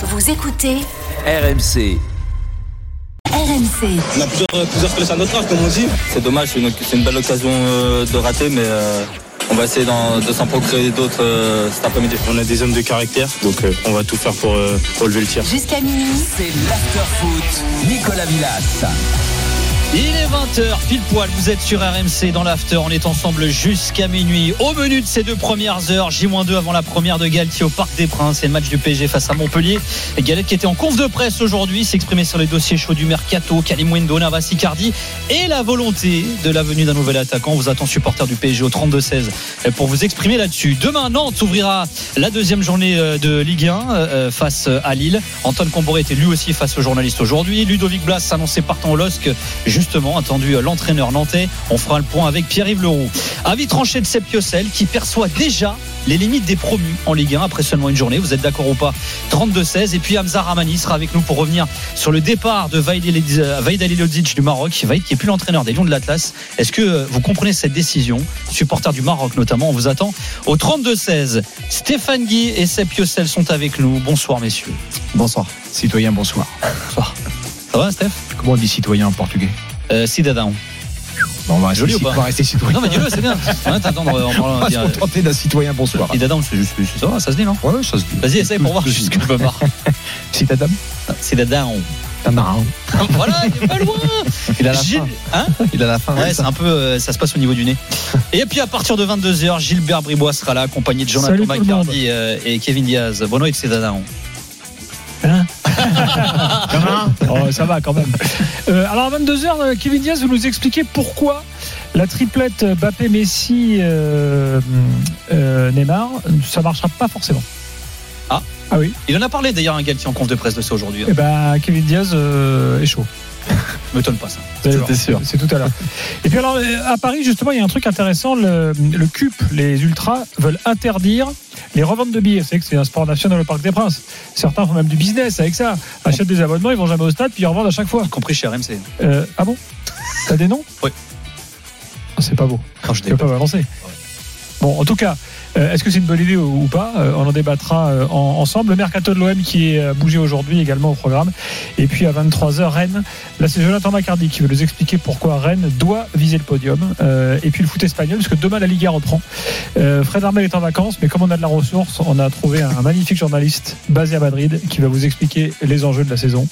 Vous écoutez RMC. RMC. On a plusieurs, plusieurs flèches à notre arc, comme on dit. C'est dommage, c'est une, belle occasion euh, de rater, mais euh, on va essayer de s'en procurer d'autres euh, cet après-midi. On a des hommes de caractère, donc euh, on va tout faire pour euh, relever le tir. Jusqu'à minuit, C'est l'after-foot. Nicolas Villas. Il est 20h, pile poil, vous êtes sur RMC dans l'after, on est ensemble jusqu'à minuit. Au menu de ces deux premières heures, J-2 avant la première de Galtier au Parc des Princes, c'est le match du PSG face à Montpellier. Et Galette qui était en conf de presse aujourd'hui, s'exprimait sur les dossiers chauds du Mercato, Kalimwendo, Navas Icardi et la volonté de la venue d'un nouvel attaquant. On vous attend supporter du PSG au 32-16 pour vous exprimer là-dessus. Demain, Nantes ouvrira la deuxième journée euh, de Ligue 1 euh, face à Lille. Antoine Comboré était lui aussi face aux journalistes aujourd'hui. Ludovic Blas s'annonçait partant au LOSC justement attendu euh, l'entraîneur nantais. On fera le point avec Pierre-Yves Leroux. Avis tranché de Sepp Piocel qui perçoit déjà les limites des promus en Ligue 1 après seulement une journée. Vous êtes d'accord ou pas? 32-16. Et puis Hamza Ramani sera avec nous pour revenir sur le départ de Vaid Alilodzic du Maroc. Vaid qui est plus l'entraîneur des Lions de l'Atlas. Est-ce que euh, vous comprenez cette décision? Supporter du Maroc notamment, on vous attend au 32-16. Stéphane Guy et Sepp Piocel sont avec nous. Bonsoir messieurs. Bonsoir. Citoyen, bonsoir. Bonsoir. Ça va Steph? Comment on dit citoyen en portugais? Euh, Cidadão. Bon, on va rester, Joli ou pas on va rester citoyen. Non mais dis-le, c'est bien. Ouais, t'attendre en on parlant. va dire, se contenter d'un citoyen, bonsoir. Cidadão, c'est juste, ça va, ça se dit non Ouais, ça se dit. Vas-y, essaye pour voir tu peux voir. Citadin Cidadão. Voilà, il est pas loin. Il a la Gilles, fin. hein Il a la fin. Ouais, c'est un peu, euh, ça se passe au niveau du nez. Et puis à partir de 22h, Gilbert Bribois sera là, accompagné de Jonathan. McCarthy euh, et Kevin Diaz. Bono et Cidadão. Oh, ça va quand même. Euh, alors à 22h, Kevin Diaz, vous nous expliquez pourquoi la triplette Mbappé, Messi, euh, euh, Neymar, ça marchera pas forcément. Ah. Ah oui. Il en a parlé d'ailleurs un Galtier en conf de presse de ça aujourd'hui. Et ben Kevin Diaz euh, est chaud. M'étonne pas ça. C'était sûr. C'est tout à l'heure. Et puis alors euh, à Paris justement, il y a un truc intéressant. Le, le CUP, les ultras veulent interdire les reventes de billets. C'est que c'est un sport national au Parc des Princes. Certains font même du business avec ça. Achètent des abonnements, ils vont jamais au stade, puis ils revendent à chaque fois. Y compris chez RMC. Euh, ah bon? T'as des noms? Oui. Ah, c'est pas beau. Non, je Tu peux pas balancer. Bon, en tout cas, est-ce que c'est une bonne idée ou pas Euh, On en débattra euh, en- ensemble. Le mercato de l'OM qui est euh, bougé aujourd'hui également au programme. Et puis à 23h, Rennes. Là, c'est Jonathan Macardy qui veut nous expliquer pourquoi Rennes doit viser le podium. Euh, et puis le foot espagnol, parce que demain la Liga reprend. Euh, Fred Armel est en vacances, mais comme on a de la ressource, on a trouvé un magnifique journaliste basé à Madrid qui va vous expliquer les enjeux de la saison.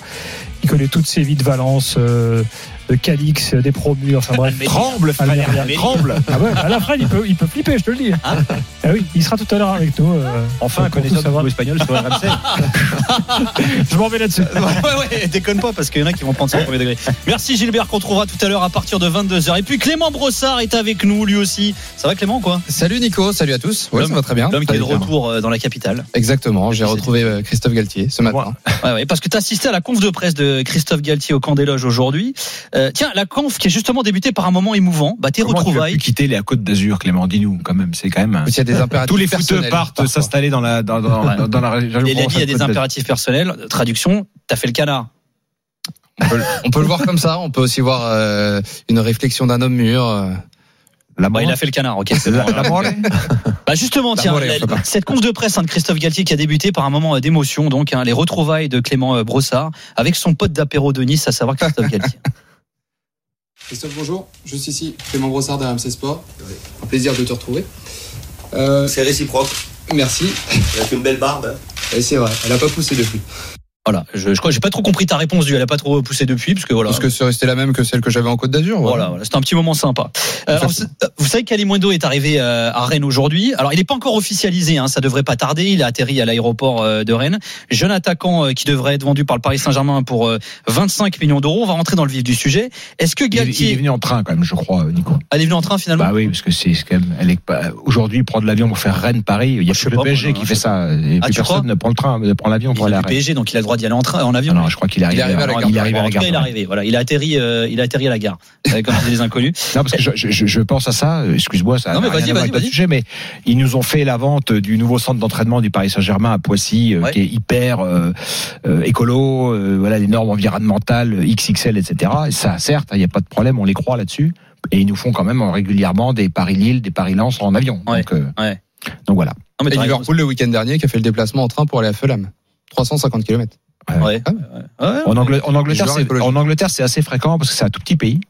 Il connaît toutes ces vies de Valence, euh, de Cadix, des promus, enfin bref. Tremble, frère. Almeria. Tremble. Ah ouais, à la Fred, il peut, il peut flipper, je te le dis. Ah. Ah oui, il sera tout à l'heure avec nous. euh, Enfin, un connaisseur football espagnol sur RMC. Je m'en vais là-dessus. ouais, ouais, déconne pas parce qu'il y en a qui vont prendre ça au premier degré. Merci Gilbert qu'on trouvera tout à l'heure à partir de 22h. Et puis Clément Brossard est avec nous lui aussi. Ça va Clément quoi? Salut Nico, salut à tous. Ouais, ça va très bien. L'homme qui est de retour euh, dans la capitale. Exactement, j'ai retrouvé euh, Christophe Galtier ce matin. Ouais, ouais, parce que tu as assisté à la conf de presse de Christophe Galtier au camp des loges aujourd'hui. Euh, tiens, la conf qui est justement débutée par un moment émouvant. Bah, tes Comment tu as pu retrouvailles. quitter la Côte d'Azur, Clément Dis-nous, quand même. C'est quand même. un- Il y a des impératifs Tous les footeux partent s'installer dans la, dans, dans, dans, dans la région. Et il a dit il y a des impératifs personnels. Traduction, t'as fait le canard. On peut, on peut le voir comme ça, on peut aussi voir euh, une réflexion d'un homme mûr. euh. La Bah, il a fait le canard, ok, bon. La, la Bah justement, La tiens, morée, la- cette conf de presse hein, de Christophe Galtier qui a débuté par un moment d'émotion, donc hein, les retrouvailles de Clément Brossard avec son pote d'apéro de Nice, à savoir Christophe Galtier. Christophe, bonjour. Juste ici, Clément Brossard d'RMC Sport. Un plaisir de te retrouver. Euh, C'est réciproque, merci. avec une belle barbe. Et c'est vrai, elle a pas poussé depuis. Voilà, je, je crois que j'ai pas trop compris ta réponse du, elle a pas trop poussé depuis, parce que voilà. Parce que c'est resté la même que celle que j'avais en Côte d'Azur. Voilà, voilà, c'était un petit moment sympa. Euh, alors, Facile. vous, savez qu'Alimundo est arrivé euh, à Rennes aujourd'hui. Alors, il n'est pas encore officialisé, hein, ça devrait pas tarder. Il a atterri à l'aéroport euh, de Rennes. Jeune attaquant euh, qui devrait être vendu par le Paris Saint-Germain pour euh, 25 millions d'euros. On va rentrer dans le vif du sujet. Est-ce que il, est- il est Galtier venu en train, quand même, je crois, Nico. elle est venue en train finalement Bah oui, parce que c'est quand même. Elle est pas- aujourd'hui prendre l'avion pour faire Rennes-Paris. Il y a Je que le pas, PSG moi, qui fait ça. Et Ah, plus personne ne prend le train, ne prend l'avion pour aller à Rennes. PSG, donc il a le droit d'y aller en, train, en avion. Ah non, je crois qu'il est Il est arrivé. à la gare. Il est arrivé à la gare. il est arrivé. Voilà, il a atterri, euh, il a atterri à la gare, comme les inconnus. Non, parce que je, je, je pense à ça, excuse-moi, ça Non, mais vas-y, vas-y, mais ils nous ont fait la vente du nouveau centre d'entraînement du Paris Saint-Germain à Poissy, euh, Ouais. qui est hyper euh, euh, écolo, euh, voilà, les normes environnementales, XXL, etc. Et ça, certes, il n'y a pas de problème, on les croit là-dessus, et ils nous font quand même régulièrement des Paris-Lille, des Paris-Lens en avion. Ouais. Donc, euh, Ouais. donc voilà. Non, mais Et. Liverpool le week-end dernier qui a fait le déplacement en train pour aller à Fulham. 350 km. Ouais. ouais. En, Angl- en Angleterre, en Angleterre, c'est assez fréquent parce que c'est un tout petit pays.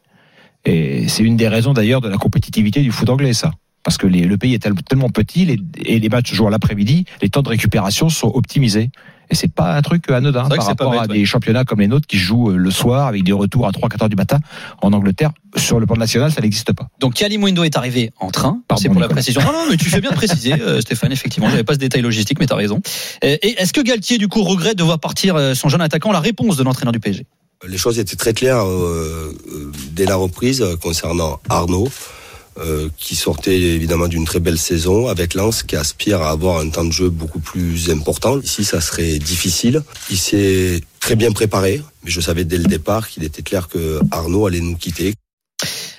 Et c'est une des raisons d'ailleurs de la compétitivité du foot anglais, ça. Parce que les- le pays est tel- tellement petit les- et les matchs jouent à l'après-midi, les temps de récupération sont optimisés. Et c'est pas un truc anodin par rapport bête, à ouais. des championnats comme les nôtres qui jouent euh, le soir avec des retours à 3-4 heures du matin. En Angleterre, sur le plan national, ça n'existe pas. Donc Kalimundo est arrivé en train. C'est pour la précision. Non, non, mais tu fais bien de préciser, euh, Stéphane. Effectivement, j'avais pas ce détail logistique, mais t'as raison. Et, et est-ce que Galtier du coup regrette de voir partir euh, son jeune attaquant La réponse de l'entraîneur du PSG. Les choses étaient très claires euh, euh, dès la reprise euh, concernant Arnaud, euh, qui sortait évidemment d'une très belle saison avec Lens, qui aspire à avoir un temps de jeu beaucoup plus important. Ici, ça serait difficile. Il s'est très bien préparé, mais je savais dès le départ qu'il était clair que Arnaud allait nous quitter.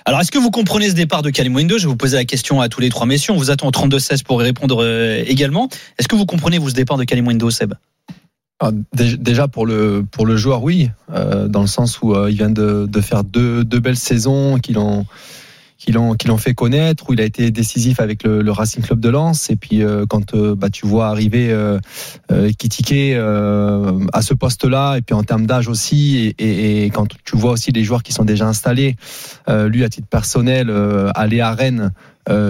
Alors, est-ce que vous comprenez ce départ de Kalimundo Je vais vous poser la question à tous les trois messieurs. On vous attend au 32-16 pour y répondre euh, également. Est-ce que vous comprenez vous ce départ de Kalimundo, Seb? Ah, dé- Déjà pour le pour le joueur, oui, euh, dans le sens où euh, il vient de, de faire deux, deux belles saisons qui l'ont qui l'ont qui l'ont fait connaître, où il a été décisif avec le, le Racing Club de Lens. Et puis euh, quand euh, bah, tu vois arriver euh, euh, Kitike euh, à ce poste-là, et puis en termes d'âge aussi, et, et, et quand tu vois aussi les joueurs qui sont déjà installés, lui à titre personnel, aller à Rennes,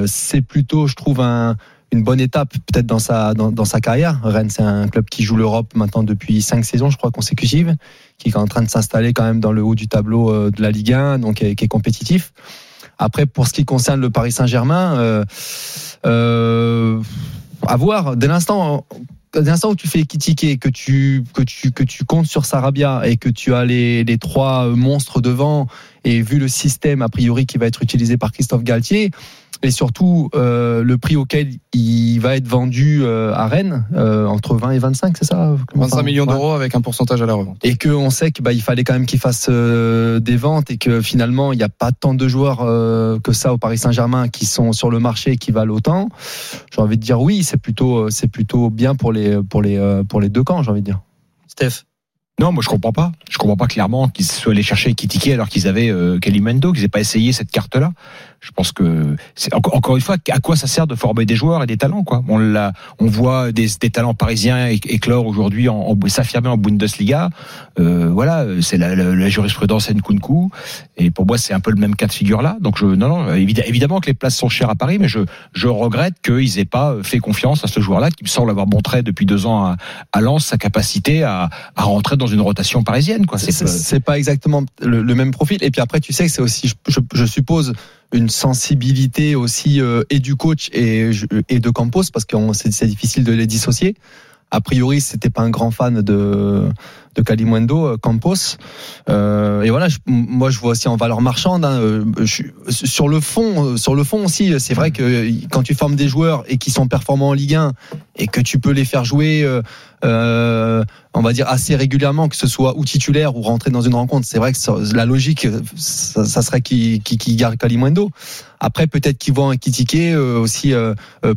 c'est plutôt, je trouve, un une bonne étape peut-être dans sa dans, sa carrière. Rennes, c'est un club qui joue l'Europe maintenant depuis cinq saisons, je crois, consécutives, qui est en train de s'installer quand même dans le haut du tableau de la Ligue 1, donc qui est, qui est compétitif. Après, pour ce qui concerne le Paris Saint-Germain, euh, euh, à voir. Dès l'instant, dès où tu fais Kitike, que tu que tu que tu comptes sur Sarabia et que tu as les trois monstres devant, et vu le système a priori qui va être utilisé par Christophe Galtier, et surtout euh, le prix auquel il va être vendu euh, à Rennes, euh, entre 20 et 25, c'est ça 25 millions d'euros avec un pourcentage à la revente. Et qu'on sait qu'il bah, fallait quand même qu'il fasse euh, des ventes et que finalement il n'y a pas tant de joueurs euh, que ça au Paris Saint-Germain qui sont sur le marché et qui valent autant. J'ai envie de dire oui, c'est plutôt c'est plutôt bien pour les pour les pour les deux camps, j'ai envie de dire. Steph Non, moi je comprends pas. Je comprends pas clairement qu'ils soient allés chercher Kitike alors qu'ils avaient euh, Kalimendo, qu'ils aient pas essayé cette carte-là. Je pense que c'est encore, une fois à quoi ça sert de former des joueurs et des talents quoi. On l'a, on voit des, des talents parisiens éc- éclore aujourd'hui en, en s'affirmer en Bundesliga. Euh, voilà, c'est la, la, la jurisprudence Nkunku et pour moi c'est un peu le même cas de figure là. Donc je, non non, évid- évidemment que les places sont chères à Paris, mais je je regrette qu'ils aient pas fait confiance à ce joueur-là qui me semble avoir montré depuis deux ans à, à Lens sa capacité à, à rentrer dans une rotation parisienne quoi. C'est C'est pas- c'est pas exactement le, le même profil. Et puis après, tu sais que c'est aussi, je, je- je suppose, une sensibilité aussi euh, et du coach et, de Campos parce que c'est difficile de les dissocier. A priori, c'était pas un grand fan de de Kalimundo, euh, Campos. Euh, et voilà, moi je vois aussi en valeur marchande. hein, euh, sur le fond, sur le fond aussi, c'est vrai que quand tu formes des joueurs et qui sont performants en Ligue 1 et que tu peux les faire jouer, on va dire assez régulièrement, que ce soit ou titulaire ou rentrer dans une rencontre, c'est vrai que la logique, ça, serait qui qui, qui garde Kalimundo. Après, peut-être qu'ils vont euh, aussi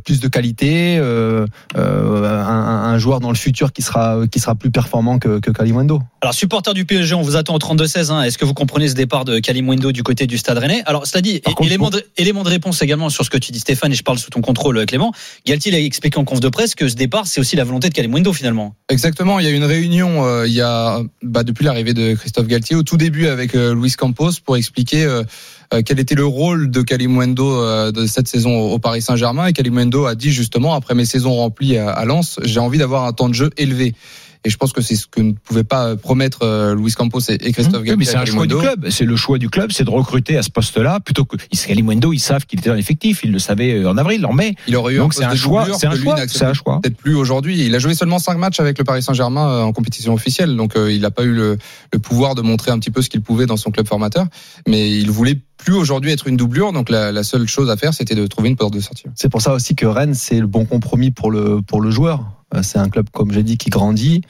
plus de qualité, un, un joueur dans le futur qui sera qui sera plus performant que, que Kalimundo. Alors, supporter du PSG, on vous attend au 32-16. Hein. Est-ce que vous comprenez ce départ de Kalimundo du côté du Stade Rennais? Alors, cela dit, contre, élément, de, élément de réponse également sur ce que tu dis, Stéphane, et je parle sous ton contrôle, Clément. Galtier a expliqué en conf de presse que ce départ, c'est aussi la volonté de Kalimundo finalement. Exactement, il y a eu une réunion euh, il y a bah, depuis l'arrivée de Christophe Galtier au tout début avec euh, Luis Campos pour expliquer euh, euh, quel était le rôle de Kalimundo euh, de cette saison au, Paris Saint-Germain et Kalimundo a dit justement après mes saisons remplies à, à Lens, j'ai envie d'avoir un temps de jeu élevé. Et je pense que c'est ce que ne pouvait pas promettre euh, Luis Campos et, Christophe Galtier. mais c'est un choix du club. C'est le choix du club, c'est de recruter à ce poste-là plutôt que Kalimundo. Ils savent qu'il était dans l'effectif, ils le savaient euh, en avril, en mai. Il aurait eu Donc un c'est un choix, c'est un choix, c'est un choix. peut-être plus aujourd'hui. Il a joué seulement 5 matchs avec le Paris Saint-Germain euh, en compétition officielle, donc euh, il n'a pas eu le, le pouvoir de montrer un petit peu ce qu'il pouvait dans son club formateur. Mais il voulait plus aujourd'hui être une doublure, donc la, la seule chose à faire, c'était de trouver une porte de sortie. C'est pour ça aussi que Rennes c'est le bon compromis pour le pour le joueur. Euh, C'est un club comme j'ai dit qui grandit.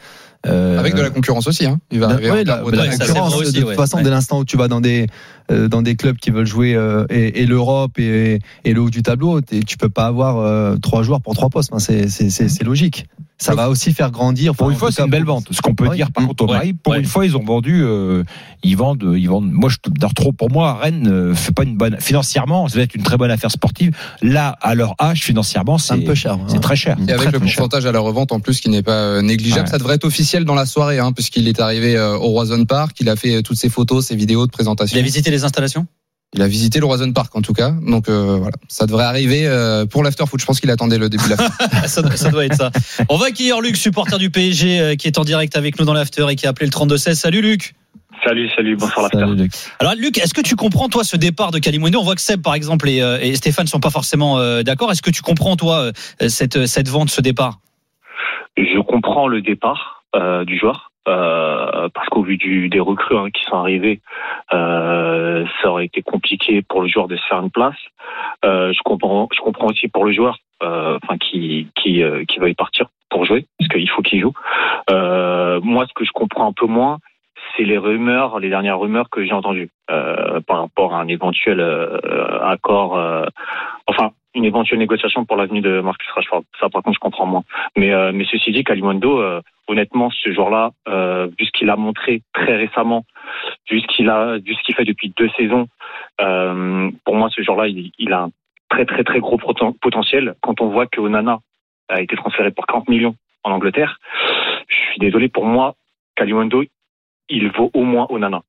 Euh, Avec de la concurrence aussi. Hein. Il va Ben, arriver ouais, la, la de- c'est concurrence, aussi, de toute ouais. façon, Ouais. dès l'instant où tu vas dans des euh, dans des clubs qui veulent jouer euh, et, et l'Europe et, et le haut du tableau, tu peux pas avoir euh, trois joueurs pour trois postes. C'est logique. Ça va aussi faire grandir. Pour enfin, une fois, c'est une belle vente. Ce qu'on peut dire, par Mm. contre, au. Paris, pour Ouais. une fois, ils ont vendu, euh, ils vendent, ils vendent. Moi, je d'ailleurs, trop pour moi, Rennes euh, fait pas une bonne financièrement. Ça va être une très bonne affaire sportive. Là, à leur âge, financièrement, c'est un peu cher. c'est très cher. Et Très, avec le très cher. pourcentage à la revente en plus qui n'est pas euh, négligeable, Ouais. ça devrait être officiel dans la soirée, hein, puisqu'il est arrivé euh, au Roison Park, il a fait euh, toutes ses photos, ses vidéos de présentation. Il a visité les installations? Il a visité le Roison Park en tout cas, donc euh, voilà, ça devrait arriver euh, pour l'after foot. Je pense qu'il attendait le début de l'after. ça, doit- ça doit être ça. On va accueillir Luc, supporter du PSG, euh, qui est en direct avec nous dans l'after et qui a appelé le 32-16. Salut Luc. Salut, salut, bonsoir Salut, Luc. Alors Luc, est-ce que tu comprends toi ce départ de Kalimundo? On voit que Seb par exemple et, euh, et Stéphane sont pas forcément euh, d'accord. Est-ce que tu comprends toi euh, cette cette vente, ce départ? Je comprends le départ euh, du joueur. Euh, parce qu'au vu du, des recrues hein, qui sont arrivées, euh, ça aurait été compliqué pour le joueur de se faire une place. Euh, je comprends, je comprends aussi pour le joueur, euh, enfin qui qui euh, qui va y partir pour jouer, parce qu'il faut qu'il joue. Moi, ce que je comprends un peu moins, c'est les rumeurs, les dernières rumeurs que j'ai entendues par rapport à un éventuel accord, enfin une éventuelle négociation pour l'avenue de Marcus Rashford. Ça, par contre, je comprends moins. Mais, euh, ceci dit, Kalimondo, euh, honnêtement, ce jour-là, euh, vu ce qu'il a montré très récemment, vu ce qu'il a, vu ce qu'il fait depuis deux saisons, euh, pour moi, ce jour-là, il, a un très très très gros poten- potentiel. Quand on voit que Onana a été transféré pour 40 millions en Angleterre, je suis désolé, pour moi, Kalimondo, il vaut au moins Onana.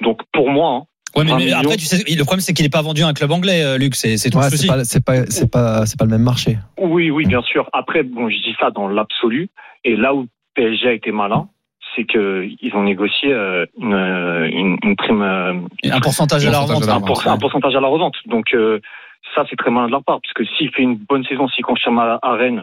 Donc pour moi, hein, Ouais, mais, 20 mais millions. après tu sais, le problème c'est qu'il est pas vendu à un club anglais, euh, Luc. C'est c'est tout Ouais, pas, c'est pas, c'est pas, c'est pas le même marché. Oui, oui, bien sûr. Après, bon, je dis ça dans l'absolu. Et là où PSG a été malin, c'est que ils ont négocié euh, une, une, une prime, euh, Un pourcentage à la revente. un, pour- pourcentage à la revente. Donc euh, ça, c'est très malin de leur part, parce que s'il fait une bonne saison, s'il confirme à, à Rennes,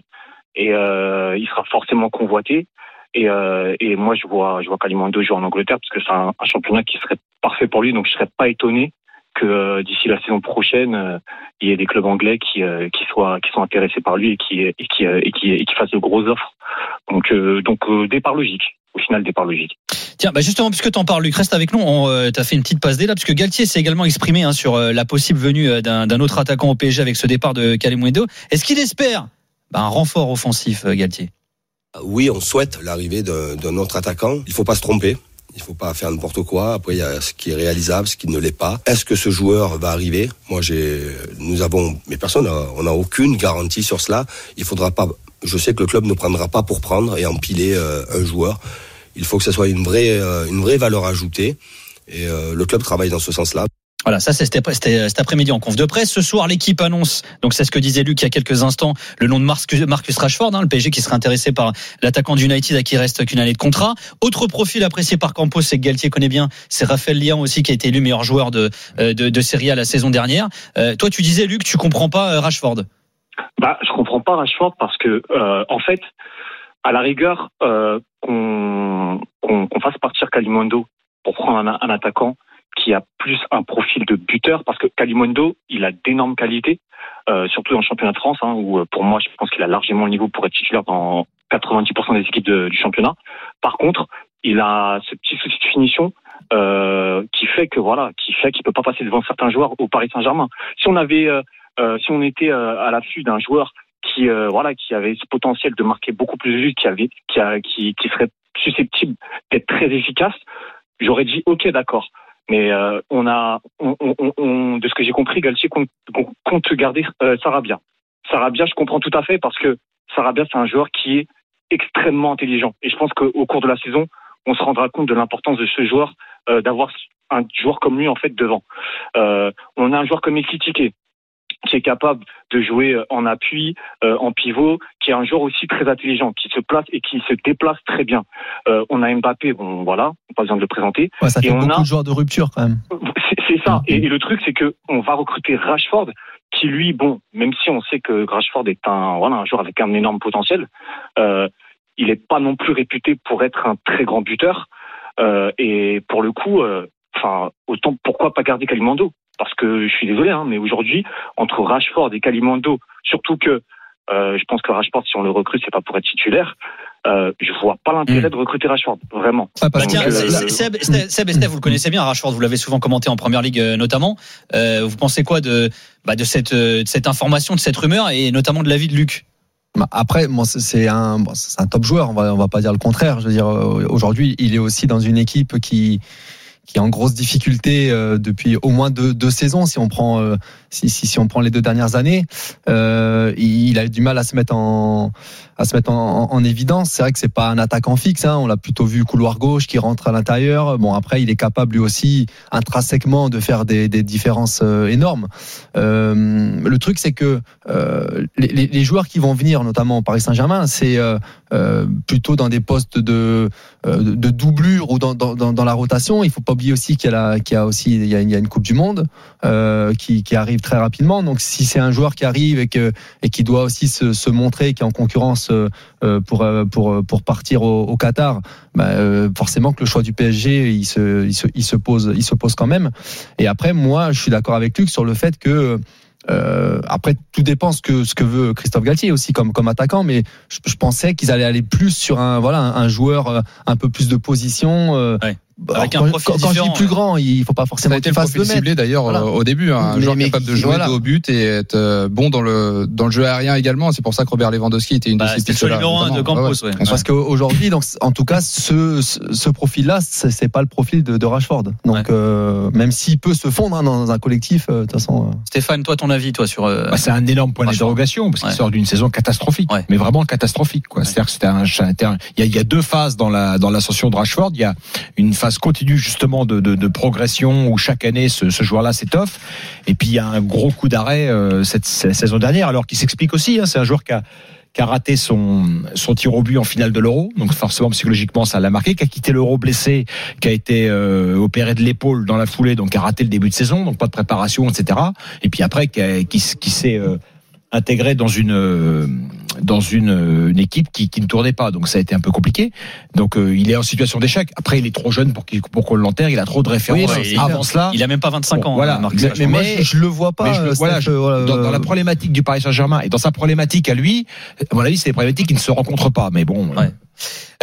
et euh, il sera forcément convoité. Et, euh, et moi, je vois, je vois Kalimundo jouer en Angleterre, parce que c'est un, un championnat qui serait parfait pour lui. Donc, je serais pas étonné que euh, d'ici la saison prochaine, euh, il y ait des clubs anglais qui, euh, qui soient, qui sont intéressés par lui et qui, et qui, et qui, et qui fassent de grosses offres. Donc, euh, donc euh, départ logique. Au final, départ logique. Tiens, bah justement, puisque tu en parles, Luc, reste avec nous. On, T'as fait une petite passe dé là, puisque Galtier s'est également exprimé hein, sur euh, la possible venue d'un d'un autre attaquant au PSG avec ce départ de Kalimundo. Est-ce qu'il espère bah, un renfort offensif, Galtier? Oui, on souhaite l'arrivée d'un d'un autre attaquant. Il faut pas se tromper. Il faut pas faire n'importe quoi. Après, il y a ce qui est réalisable, ce qui ne l'est pas. Est-ce que ce joueur va arriver? Moi, j'ai, nous avons, mais personne, n'a- on n'a aucune garantie sur cela. Il faudra pas. Je sais que le club ne prendra pas pour prendre et empiler euh, un joueur. Il faut que ce soit une vraie, euh, valeur ajoutée. Et euh, le club travaille dans ce sens-là. Voilà, ça c'était c'était cet après-midi en conf de presse. Ce soir, l'équipe annonce, donc c'est ce que disait Luc il y a quelques instants, le nom de Marcus, Rashford, hein, le PSG qui serait intéressé par l'attaquant d'United à qui reste qu'une année de contrat. Autre profil apprécié par Campos, c'est que Galtier connaît bien, c'est Raphaël Lian aussi qui a été élu meilleur joueur de, euh, de, de Serie A la saison dernière. Euh, toi, tu disais, Luc, tu comprends pas euh, Rashford Bah, je comprends pas Rashford parce que, euh, en fait, à la rigueur, euh, qu'on fasse partir Kalimondo pour prendre un attaquant qui a plus un profil de buteur, parce que Kalimondo, il a d'énormes qualités, euh, surtout dans le championnat de France, hein, où euh, pour moi, je pense qu'il a largement le niveau pour être titulaire dans 90% des équipes du championnat. Par contre, il a ce petit souci de finition euh, qui fait que voilà, qui fait qu'il peut pas passer devant certains joueurs au Paris Saint-Germain. Si on avait, si on était à l'affût d'un joueur qui voilà qui avait ce potentiel de marquer beaucoup plus vite, qui avait qui, a, qui, qui serait susceptible d'être très efficace, j'aurais dit ok d'accord. Mais euh, on a on, on, on- de ce que j'ai compris, Galtier compte, compte garder euh, Sarabia. Sarabia, je comprends tout à fait parce que Sarabia c'est un joueur qui est extrêmement intelligent et je pense qu'au cours de la saison, on se rendra compte de l'importance de ce joueur euh, d'avoir un joueur comme lui en fait devant. Euh, on a un joueur comme Ekitike qui est capable de jouer euh, en appui, euh, en pivot, qui est un joueur aussi très intelligent, qui se place et qui se déplace très bien. Euh, on a Mbappé, bon voilà, pas besoin de le présenter. Ouais, ça Et fait on beaucoup a- de joueurs de rupture quand même. C'est ça. Et, et le truc, c'est que on va recruter Rashford, qui lui, bon, même si on sait que Rashford est un voilà un joueur avec un énorme potentiel, euh, il n'est pas non plus réputé pour être un très grand buteur. Euh, et pour le coup, euh, enfin, autant pourquoi pas garder Kalimando? Parce que je suis désolé, hein, mais aujourd'hui, entre Rashford et Kalimando, surtout que euh, je pense que Rashford, si on le recrute, c'est pas pour être titulaire. Euh, je vois pas l'intérêt de recruter Rashford, vraiment. Ouais, parce Bah, tiens, c'est- Seb, Seb- Seb et Steph, vous le connaissez bien, Rashford, vous l'avez souvent commenté en première ligue euh, notamment. Euh, vous pensez quoi de, bah, de, cette, euh, de cette information, de cette rumeur et notamment de l'avis de Luc? Bah, Après, bon, c'est- un, bon, c'est un top joueur. On va, on va pas dire le contraire. Je veux dire, euh, aujourd'hui, il est aussi dans une équipe qui qui est en grosse difficulté euh, depuis au moins deux, deux saisons. Si on prend euh, si, si, si on prend les deux dernières années, euh, il, a eu du mal à se mettre en à se mettre en, en- en évidence. C'est vrai que c'est pas un attaquant fixe. Hein. On l'a plutôt vu couloir gauche qui rentre à l'intérieur. Bon, après, il est capable lui aussi intrinsèquement de faire des, des différences énormes. Le truc, c'est que les, les- les joueurs qui vont venir, notamment au Paris Saint-Germain, c'est plutôt dans des postes de, de, de doublure ou dans, dans, dans, dans la rotation. Il faut pas oublier aussi qu'il y a, la- qu'il y a aussi il y a, il y a une Coupe du Monde euh, qui, qui arrive très rapidement. Donc, si c'est un joueur qui arrive et, que, et qui doit aussi se, se montrer, qui est en concurrence euh, euh, pour, euh, pour, pour partir au, au Qatar, bah, euh, forcément que le choix du PSG, il se, il, se, il, se pose, il se pose quand même. Et après, moi, je suis d'accord avec Luc sur le fait que euh, après, tout dépend ce que ce que veut Christophe Galtier aussi comme comme attaquant, mais je, pensais qu'ils allaient aller plus sur un voilà un, un joueur euh, un peu plus de position. euh, Ouais. Alors, Avec un quand, profil quand- quand je dis plus ouais. grand, il faut pas forcément qu'il le fasse mètres. ciblé d'ailleurs Voilà. euh, au début, hein, un Mais- joueur mais capable de jouer voilà. de haut but et être euh, bon dans le dans le jeu aérien également. C'est pour ça que Robert Lewandowski était une Bah, de ces le pistes-là. numéro un de. Campos, ouais. Parce qu'aujourd'hui, donc en tout cas, ce, ce, ce profil-là, c'est c'est pas le profil de, de Rashford. Donc Ouais. euh, même s'il peut se fondre hein, dans un collectif, euh, de toute façon. euh, Stéphane, toi, ton avis, toi, sur. euh, Bah, c'est un énorme point d'interrogation parce qu'il Ouais. sort d'une saison catastrophique, Ouais. mais vraiment catastrophique. Quoi. C'est-à-dire que c'était un, il y a, il y a deux phases dans la dans l'ascension de Rashford. Il y a une phase continue justement de, progression où chaque année ce, joueur-là s'étoffe, et puis il y a un gros coup d'arrêt euh, cette, saison dernière, alors qu'il s'explique aussi. Hein, c'est un joueur qui a qui a raté son, son tir au but en finale de l'Euro, donc forcément psychologiquement ça l'a marqué, qui a quitté l'Euro blessé, qui a été euh, opéré de l'épaule dans la foulée, donc qui a raté le début de saison, donc pas de préparation, etc. Et puis après qui, qui s'est euh, intégré dans une euh, dans une, euh, une équipe qui, qui ne tournait pas, donc ça a été un peu compliqué. Donc euh, il est en situation d'échec. Après il est trop jeune pour qu'il pour qu'on l'enterre, il a trop de références Oui, avant cela. Il a même pas 25 Bon, ans. voilà. Marc Mais- moi, je, je le vois pas. je euh, voilà, dans, dans la problématique du Paris Saint-Germain et dans sa problématique à lui, à mon avis, c'est des problématiques qui ne se rencontrent pas. Mais bon, Ouais.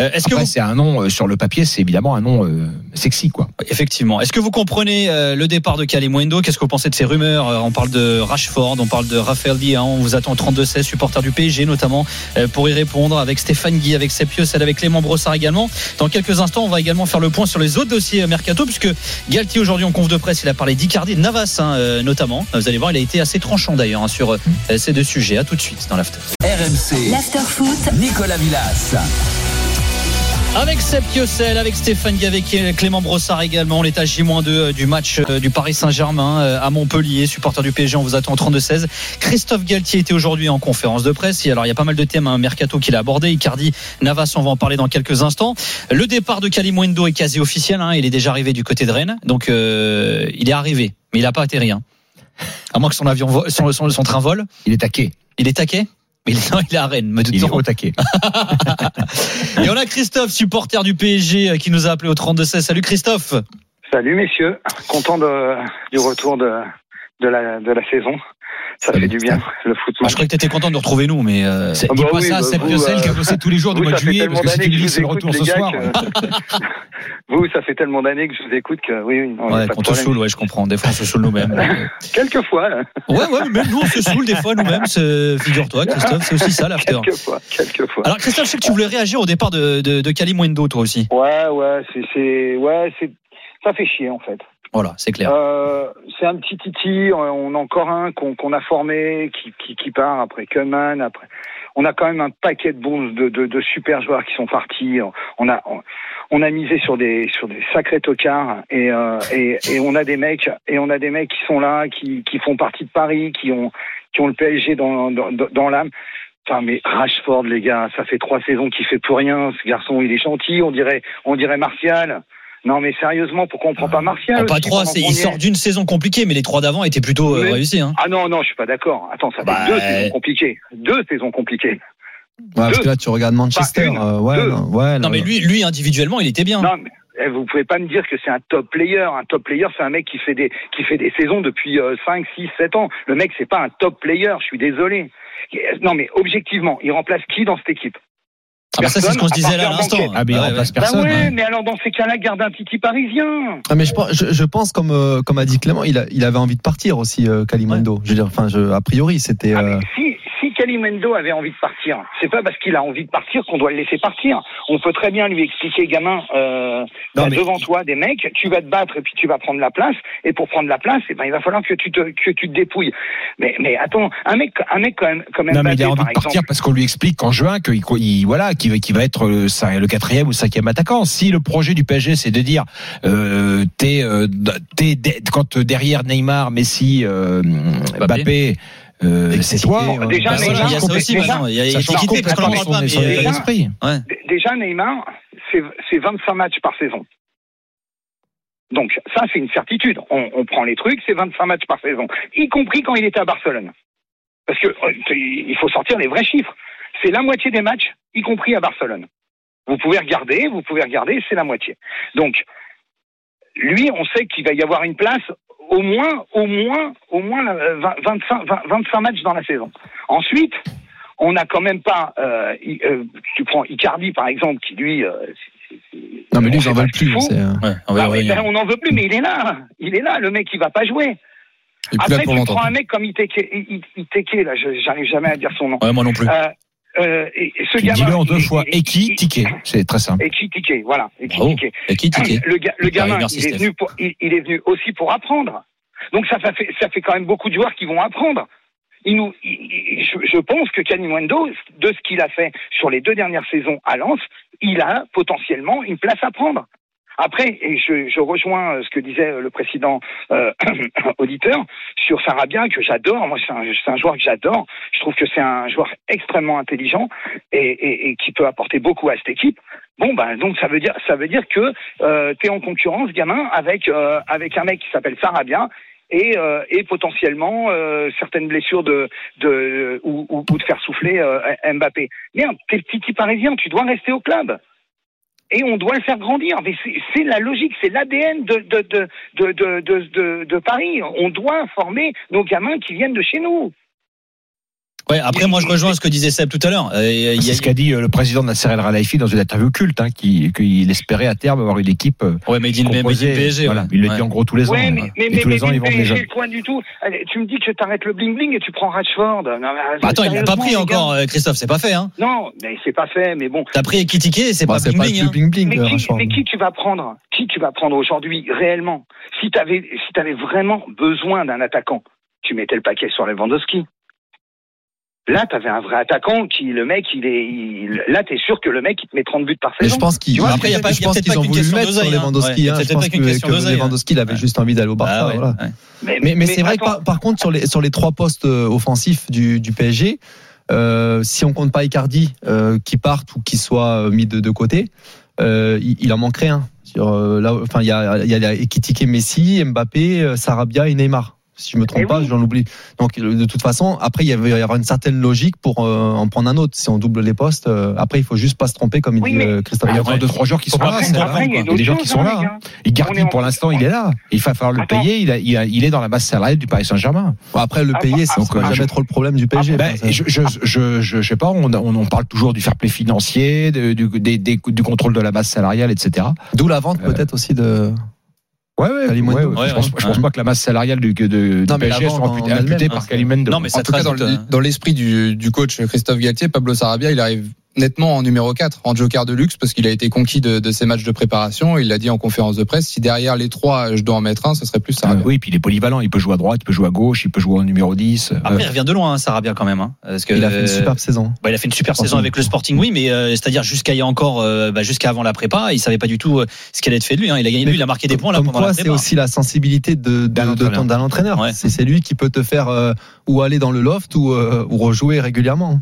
Euh, Est-ce que vous c'est un nom euh, sur le papier, c'est évidemment un nom euh, sexy, quoi. Effectivement. Est-ce que vous comprenez euh, le départ de Kalimundo Qu'est-ce que vous pensez de ces rumeurs? Euh, On parle de Rashford, on parle de Raphaël Dian, vous attend au 32-16, supporter du PSG notamment, euh, pour y répondre avec Stéphane Guy, avec Sepios et avec Clément Brossard également. Dans quelques instants, on va également faire le point sur les autres dossiers euh, Mercato, puisque Galtier aujourd'hui en conf de presse, il a parlé d'Icardi de Navas hein, euh, notamment. Vous allez voir, il a été assez tranchant d'ailleurs hein, sur ces deux sujets. À tout de suite dans l'after. RMC, L'after-foot, Nicolas Villas. Avec Seb Piocel, avec Stéphane Guy, avec Clément Brossard également. On est à J-2 du match euh, du Paris Saint-Germain euh, à Montpellier. Supporter du PSG, on vous attend au 32-16. Christophe Galtier était aujourd'hui en conférence de presse. Alors, il y a pas mal de thèmes, un mercato qu'il a abordé. Icardi, Navas, on va en parler dans quelques instants. Le départ de Kalimundo est quasi officiel. hein. Il est déjà arrivé du côté de Rennes. Donc, euh, il est arrivé. Mais il n'a pas atterri. Hein. À moins que son avion, vo- son, son, son train vole. Il est taqué. Il est taqué? Mais il est, non, il est à Rennes. Me Il est au taqué. Et on a Christophe, supporter du PSG, euh, qui nous a appelé au 32-16. Salut Christophe. Salut messieurs, content de, du retour de, de, la, de la saison. Ça fait du bien, le foot. Moi, je croyais que tu étais content de nous retrouver nous, mais euh, C'est- Ah Dis bah pas oui, ça, bah c'est vous, Piocel euh, qui a bossé tous les jours du mois de juillet, parce que si tu dis c'est le retour ce soir. que- vous, ça fait tellement d'années que je vous écoute que oui, oui. non, ouais, pas qu'on te saoule, ouais, je comprends. Des fois, on se saoule nous-mêmes. Quelquefois, là. ouais, ouais, mais même nous, on se saoule des fois nous-mêmes. Figure-toi, Christophe, c'est aussi ça l'after. quelquefois, quelquefois. Alors, Christophe, je sais que tu voulais réagir au départ de, de, toi aussi. Ouais, ouais, c'est, c'est, ouais, c'est, ça fait chier en fait. Voilà, c'est clair. Euh, c'est un petit titi, on a encore un qu'on, qu'on a formé, qui, qui, qui part après Kuhlman, après. On a quand même un paquet de bons, de, de, de super joueurs qui sont partis. On a, on, on a misé sur des, sur des sacrés tocards et, euh, et, et on a des mecs, et on a des mecs qui sont là, qui, qui font partie de Paris, qui ont, qui ont le PSG dans, dans, dans l'âme. Enfin, mais Rashford, les gars, ça fait trois saisons qu'il fait plus rien. Ce garçon, il est gentil. On dirait, on dirait Martial. Non, mais sérieusement, pourquoi on prend pas Martial En pas trois, il sort d'une saison compliquée, mais les trois d'avant étaient plutôt euh, Mais- réussis. Hein. Ah non, non, je suis pas d'accord. Attends, ça fait Bah, deux saisons compliquées. Deux saisons compliquées. Ouais, parce que là, tu regardes Manchester. une, euh, ouais, non, ouais, Non, mais lui, lui individuellement, il était bien. Non, mais eh, vous pouvez pas me dire que c'est un top player. Un top player, c'est un mec qui fait des qui fait des saisons depuis euh, 5, 6, 7 ans. Le mec, c'est pas un top player. Je suis désolé. Non, mais objectivement, il remplace qui dans cette équipe? Ah, bah, ça, c'est ce qu'on se disait là à l'instant. Ah, mais il Ouais, remplace ouais. personne. bah ouais, mais alors dans ces cas-là, garde un Titi parisien. Ah, mais je, pense- je, je pense, comme, euh, comme a dit Clément, il, a, il avait envie de partir aussi, euh, Kalimundo. Je veux dire, enfin, je, a priori, c'était. Ah, euh, mais si si Kalimendo avait envie de partir, c'est pas parce qu'il a envie de partir qu'on doit le laisser partir. On peut très bien lui expliquer, gamin, euh, Non, bah, mais- devant toi des mecs, tu vas te battre et puis tu vas prendre la place. Et pour prendre la place, eh ben, il va falloir que tu te, que tu te dépouilles. Mais, mais attends, un mec, un mec quand même, quand même Non, mais il a envie par de partir exemple. parce qu'on lui explique qu'en juin, qu'il il, voilà, qu'il va, être le, quatrième ou cinquième attaquant. Si le projet du PSG, c'est de dire, euh, t'es, euh, quand derrière Neymar, Messi, euh, Mbappé, euh, c'est toi. ouais. Déjà, Bah, voilà, Neymar, il y a ça aussi déjà- maintenant. Il y a, il y a Ça change équité parce qu'on en complètement parle pas. son- son mais, état euh, ouais. Déjà, Neymar, c'est c'est 25 matchs par saison. Donc ça, c'est une certitude. On, on prend les trucs, c'est 25 matchs par saison, y compris quand il était à Barcelone. Parce que euh, il faut sortir les vrais chiffres. C'est la moitié des matchs, y compris à Barcelone. Vous pouvez regarder, vous pouvez regarder, c'est la moitié. Donc lui, on sait qu'il va y avoir une place au moins, au moins, au moins euh, 20 25, 20 25 matchs dans la saison. Ensuite, on n'a quand même pas. Euh, euh, tu prends Icardi par exemple, qui lui. euh, Non, mais lui, on ils en sait pas veulent ce qu'il plus. euh, Ouais, on Bah oui, revenir. ben, on n'en veut plus, mais il est là. Il est là, le mec, il va pas jouer. Après, tu longtemps. prends un mec comme Iteke, Iteke là, j'arrive jamais à dire son nom. Ouais, moi non plus. Euh, euh, et, et ce Tu gamin, dis-le en deux fois. ticket. C'est très simple. Voilà. Eki Bravo. Tike. Et qui tiquet Le, le gamin, il est, venu pour, il, il est venu aussi pour apprendre. Donc ça, ça, fait, ça fait quand même beaucoup de joueurs qui vont apprendre. Il nous, il- je, je pense que Kalimundo, de ce qu'il a fait sur les deux dernières saisons à Lens, il a potentiellement une place à prendre. Après, et je, je rejoins euh, ce que disait euh, le précédent euh, auditeur sur Sarabia, que j'adore. Moi, c'est un, un joueur que j'adore. Je trouve que c'est un joueur extrêmement intelligent et, et- et qui peut apporter beaucoup à cette équipe. Bon, ben donc ça veut dire ça veut dire que euh, tu es en concurrence, gamin, avec euh, avec un mec qui s'appelle Sarabia et, euh, et potentiellement euh, certaines blessures de de ou, ou- ou de faire souffler euh, Mbappé. Merde, t'es le petit parisien, tu dois rester au club. Et on doit le faire grandir. Mais c'est- la logique, c'est l'ADN de Paris. On doit former nos gamins qui viennent de chez nous. Ouais, après, moi, je rejoins ce que disait Seb tout à l'heure. Euh, il y a- C'est ce qu'a dit euh, le président de Nasser El Khelaifi dans une interview culte, hein, qui- qu'il espérait à terme avoir une équipe euh, Ouais, in, Made in composée. PSG. Voilà. ouais. Il le Ouais. dit en gros tous les ans. Ouais, hein. mais, mais, Et mais, tous les mais, ans, ils mais des PSG, jeunes. quoi du tout Allez, Tu me dis que tu arrêtes le bling bling et tu prends Rashford. Non, mais, Bah, attends, il l'a pas pris les encore, euh, Christophe, c'est pas fait. Hein. Non, mais c'est pas fait. Mais bon, T'as pris Ekitike, c'est bah, pas c'est bling pas bling. le hein. bling bling. mais qui, mais qui tu vas prendre Qui tu vas prendre aujourd'hui réellement Si tu avais, si avais vraiment besoin d'un attaquant, tu mettais le paquet sur Lewandowski. Là, tu avais un vrai attaquant qui, le mec, il est. il- là, tu es sûr que le mec, il te met 30 buts par Mais saison. je pense qu'ils après, il y a pas- je il y a pense qu'ils ont voulu le question mettre sur hein. Lewandowski. Ouais, hein. Je pense que, question que hein. Lewandowski, il avait juste envie d'aller au Barça. Ouais, voilà. ouais. Mais, Mais, mais c'est vrai que par, par contre sur les sur les trois postes euh, offensifs du, du PSG, euh, si on compte pas Icardi euh, qui parte ou qui soit euh, mis de, de côté, euh, il, il en manquerait un. Sur euh, là, enfin il y a il y a Ekitike, Messi, Mbappé, Sarabia et Neymar. Si je me trompe Eh pas, oui. j'en oublie. Donc de toute façon, après il y avait- il va y avoir une certaine logique pour euh, en prendre un autre. Si on double les postes, euh, après il faut juste pas se tromper comme il dit mais- euh, Christophe. Il y a deux trois joueurs qui sont là. il y a. Il des gens qui sont là. est en- pour l'instant, il est là. Il va falloir le Attends. payer. Il, a- il, a- il est dans la masse salariale du Paris Saint-Germain. Bon, après le Ah, payer, ah, c'est donc, pas euh, jamais trop le problème du PSG. Ben, je, je, je, je, sais pas, on, on, on parle toujours du fair play financier, de- du, des- des- du contrôle de la masse salariale, etc. D'où la vente peut-être aussi de. Ouais, ouais, Kalimundo. ouais, ouais. Ouais, je, pense, ouais. je pense pas que la masse salariale du, de, du Non, PSG soit imputée, par Kalimundo. Non, mais ça En tout cas, hein. dans l'esprit du, du coach Christophe Galtier, Pablo Sarabia, il arrive nettement en numéro 4, en joker de luxe, parce qu'il a été conquis de, de ses matchs de préparation. Il l'a dit en conférence de presse. Si derrière les trois, je dois en mettre un, ce serait plus Sarabia. oui, puis il est polyvalent. Il peut jouer à droite, il peut jouer à gauche, il peut jouer au numéro 10. Après, Euh, il revient de loin, hein, Sarabia, quand même. Hein, parce que, Il a fait une euh, superbe saison. bah, il a fait une super saison avec le Sporting, oui, mais euh, c'est-à-dire jusqu'à il y a encore, euh, bah, jusqu'à avant la prépa, il savait pas du tout euh, ce qu'elle allait être fait de lui. Hein. Il a gagné, lui, il a marqué des points là Comme pendant quoi, la c'est aussi la sensibilité de, de, D'un de entraîneur. ton- d'un entraîneur. Ouais. C'est c'est lui qui peut te faire euh, ou aller dans le loft ou, euh, ou rejouer régulièrement.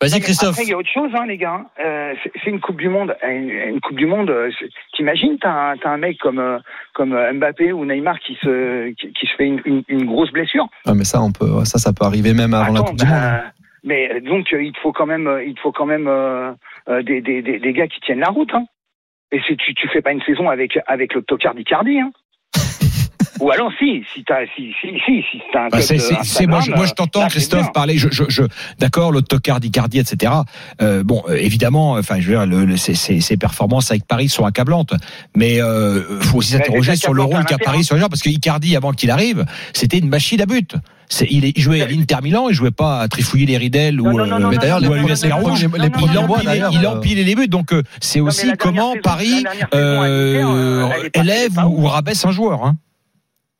Vas-y, Christophe. Après, il y a autre chose, hein, les gars. Euh, c'est une Coupe du Monde. Une, une Coupe du Monde. euh, T'imagines, t'as un, un mec comme euh, comme euh, Mbappé ou Neymar qui se qui, qui se fait une, une, une grosse blessure. Ah, mais ça, on peut, ça, ça peut arriver même avant la Attends, Coupe du Monde. bah, mais euh, donc il te faut quand même il te faut quand même euh, des, des, des, des gars qui tiennent la route. Hein. Et si tu tu fais pas une saison avec avec le tocard d'Icardi. Hein. Ou alors si, si t'as, si, si, si, si t'as un Bah, club c'est, c'est, moi, je, Instagram, moi, je t'entends, Christophe, parler. Je, je, je, d'accord, l'autocar d'Icardi, etc. Euh, bon, euh, évidemment, enfin, je veux dire, le, le- ses, ses- ses performances avec Paris sont accablantes, mais euh, faut aussi s'interroger sur le rôle qu'a Paris hein. sur le genre, parce que Icardi, avant qu'il arrive, c'était une machine à but. C'est, il, est, il jouait à l'Inter Milan, il jouait pas à trifouiller les ridelles ou, euh, d'ailleurs, les, les, les, les Il empilait, euh, les buts, donc euh, c'est aussi comment Paris euh, euh, élève ou, rabaisse un joueur.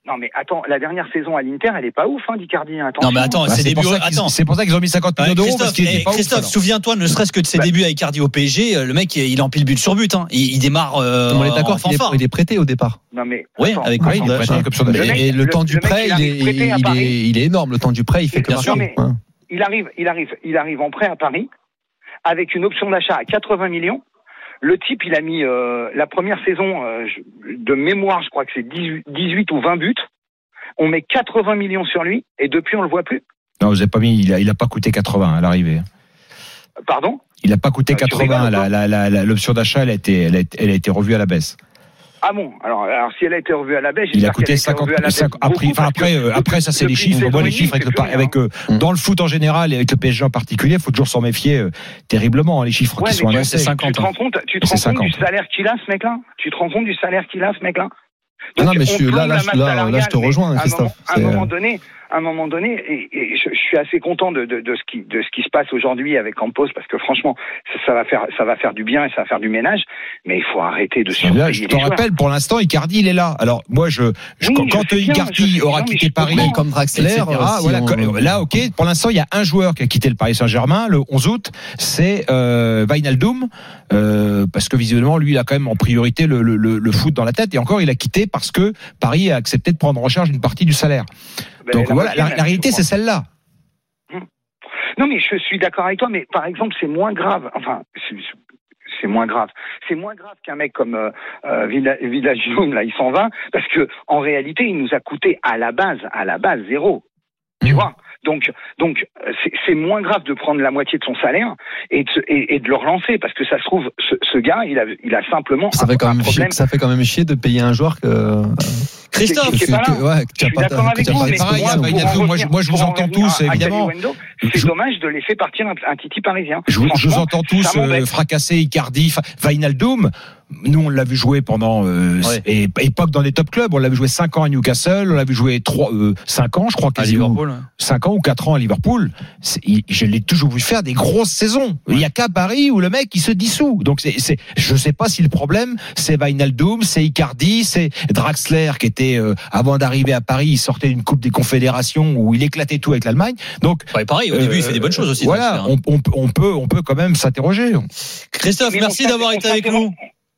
Non mais attends, la dernière saison à l'Inter, elle est pas ouf, hein, d'Icardi. hein, Non, mais attends, Bah, c'est début. pour ça qu'ils, Attends. c'est pour ça qu'ils ont mis 50 millions d'euros Christophe, eh, Christophe, souviens-toi, ne serait-ce que de ses Bah. débuts avec Cardi au PSG, euh, le mec, il empile but sur but. Hein. Il, il démarre euh, on est d'accord il est prêté au départ. Non mais Oui, attends, avec Coman, il est prêté Et, Le mec- et le, le- temps du prêt, il est, à il, est, énorme. Le temps du prêt, il fait que mais- il arrive, il arrive, il arrive en prêt à Paris avec une option d'achat à 80 millions. Le type, il a mis euh, la première saison euh, de mémoire, je crois que c'est 18, 18 ou 20 buts. On met 80 millions sur lui et depuis on le voit plus. Non, vous avez pas mis, il a, il a pas coûté 80 à l'arrivée. Pardon? Il a pas coûté Ah, tu 80. rigoles, La, quoi. la, la, la- l'option d'achat, a été, elle a été revue à la baisse. Ah bon alors, alors si elle a été revue à la baisse, Il a coûté qu'elle été 50. revue à la baisse 50 après, enfin, après, euh, après, ça c'est les chiffres. On voit les chiffres avec le, par- c'est avec euh, dans le foot en général et avec le PSG en particulier, il faut toujours s'en méfier euh, terriblement. hein, les chiffres Ouais, qui sont tu- annoncés. c'est 50, Tu te rends compte, tu te rends compte du 50. salaire qu'il a, ce mec-là Tu te rends compte du salaire qu'il a, ce mec-là Non, Donc, mais là, là, là, là, je te rejoins, Christophe. moment- À un C'est, euh, moment donné, à un moment donné, et, et je, je suis assez content de, de, de ce qui de ce qui se passe aujourd'hui avec Campos parce que franchement, ça, ça va faire ça va faire du bien et ça va faire du ménage. Mais il faut arrêter de surpayer je t'en rappelle, pour l'instant, Icardi, il est là. Alors, moi, je, je- Oui, quand, je quand sais bien, je Icardi aura quitté Paris, comme Draxler, etc., si voilà, on- là, ok. Pour l'instant, il y a un joueur qui a quitté le Paris Saint-Germain le 11 août, c'est euh, Wijnaldum, euh, parce que visiblement, lui, il a quand même en priorité le, le, le- le foot dans la tête. Et encore, il a quitté parce que Paris a accepté de prendre en charge une partie du salaire. Ben, Donc la voilà, la, réalité, c'est celle-là. Non, mais je suis d'accord avec toi. Mais par exemple, c'est moins grave. Enfin, c'est- moins grave. C'est moins grave qu'un mec comme euh, euh, Villa- Villagium, là, il s'en va, parce que en réalité, il nous a coûté à la base, à la base zéro. Tu Mhm. vois? Donc, donc, euh, c'est- moins grave de prendre la moitié de son salaire et de, se- et, et de le relancer, parce que ça se trouve, ce, ce gars, il a, il a simplement Ça un, fait, quand un même chier, problème. ça fait quand même chier de payer un joueur que. Euh, Christophe, qui est pas là. ouais, Je as suis pas- d'accord avec vous, mais pareil, pour hein, Wijnaldum, moi, moi, je vous pour en entends tous, à- à évidemment. C'est dommage de laisser partir un, un Titi parisien. Je, vous- je vous Franchement, entends tous euh, fracasser Icardi, Wijnaldum. Nous, on l'a vu jouer pendant euh, Ouais. é- époque dans des top clubs. On l'a vu jouer 5 ans à Newcastle. On l'a vu jouer 3, 5 ans, je crois, à quasiment. Liverpool. 5 ans ou 4 ans à Liverpool. C'est- il- Je l'ai toujours vu faire des grosses saisons. Il y a qu'à Paris où le mec il se dissout. Donc c'est, c'est, je sais pas si le problème c'est Wijnaldum, c'est Icardi, c'est Draxler qui était euh, avant d'arriver à Paris, il sortait d'une Coupe des Confédérations où il éclatait tout avec l'Allemagne. Donc Ouais, pareil, au début, il fait des bonnes choses aussi. Voilà, on, on, on peut, on peut quand même s'interroger. Christophe, Mais merci d'avoir été avec nous.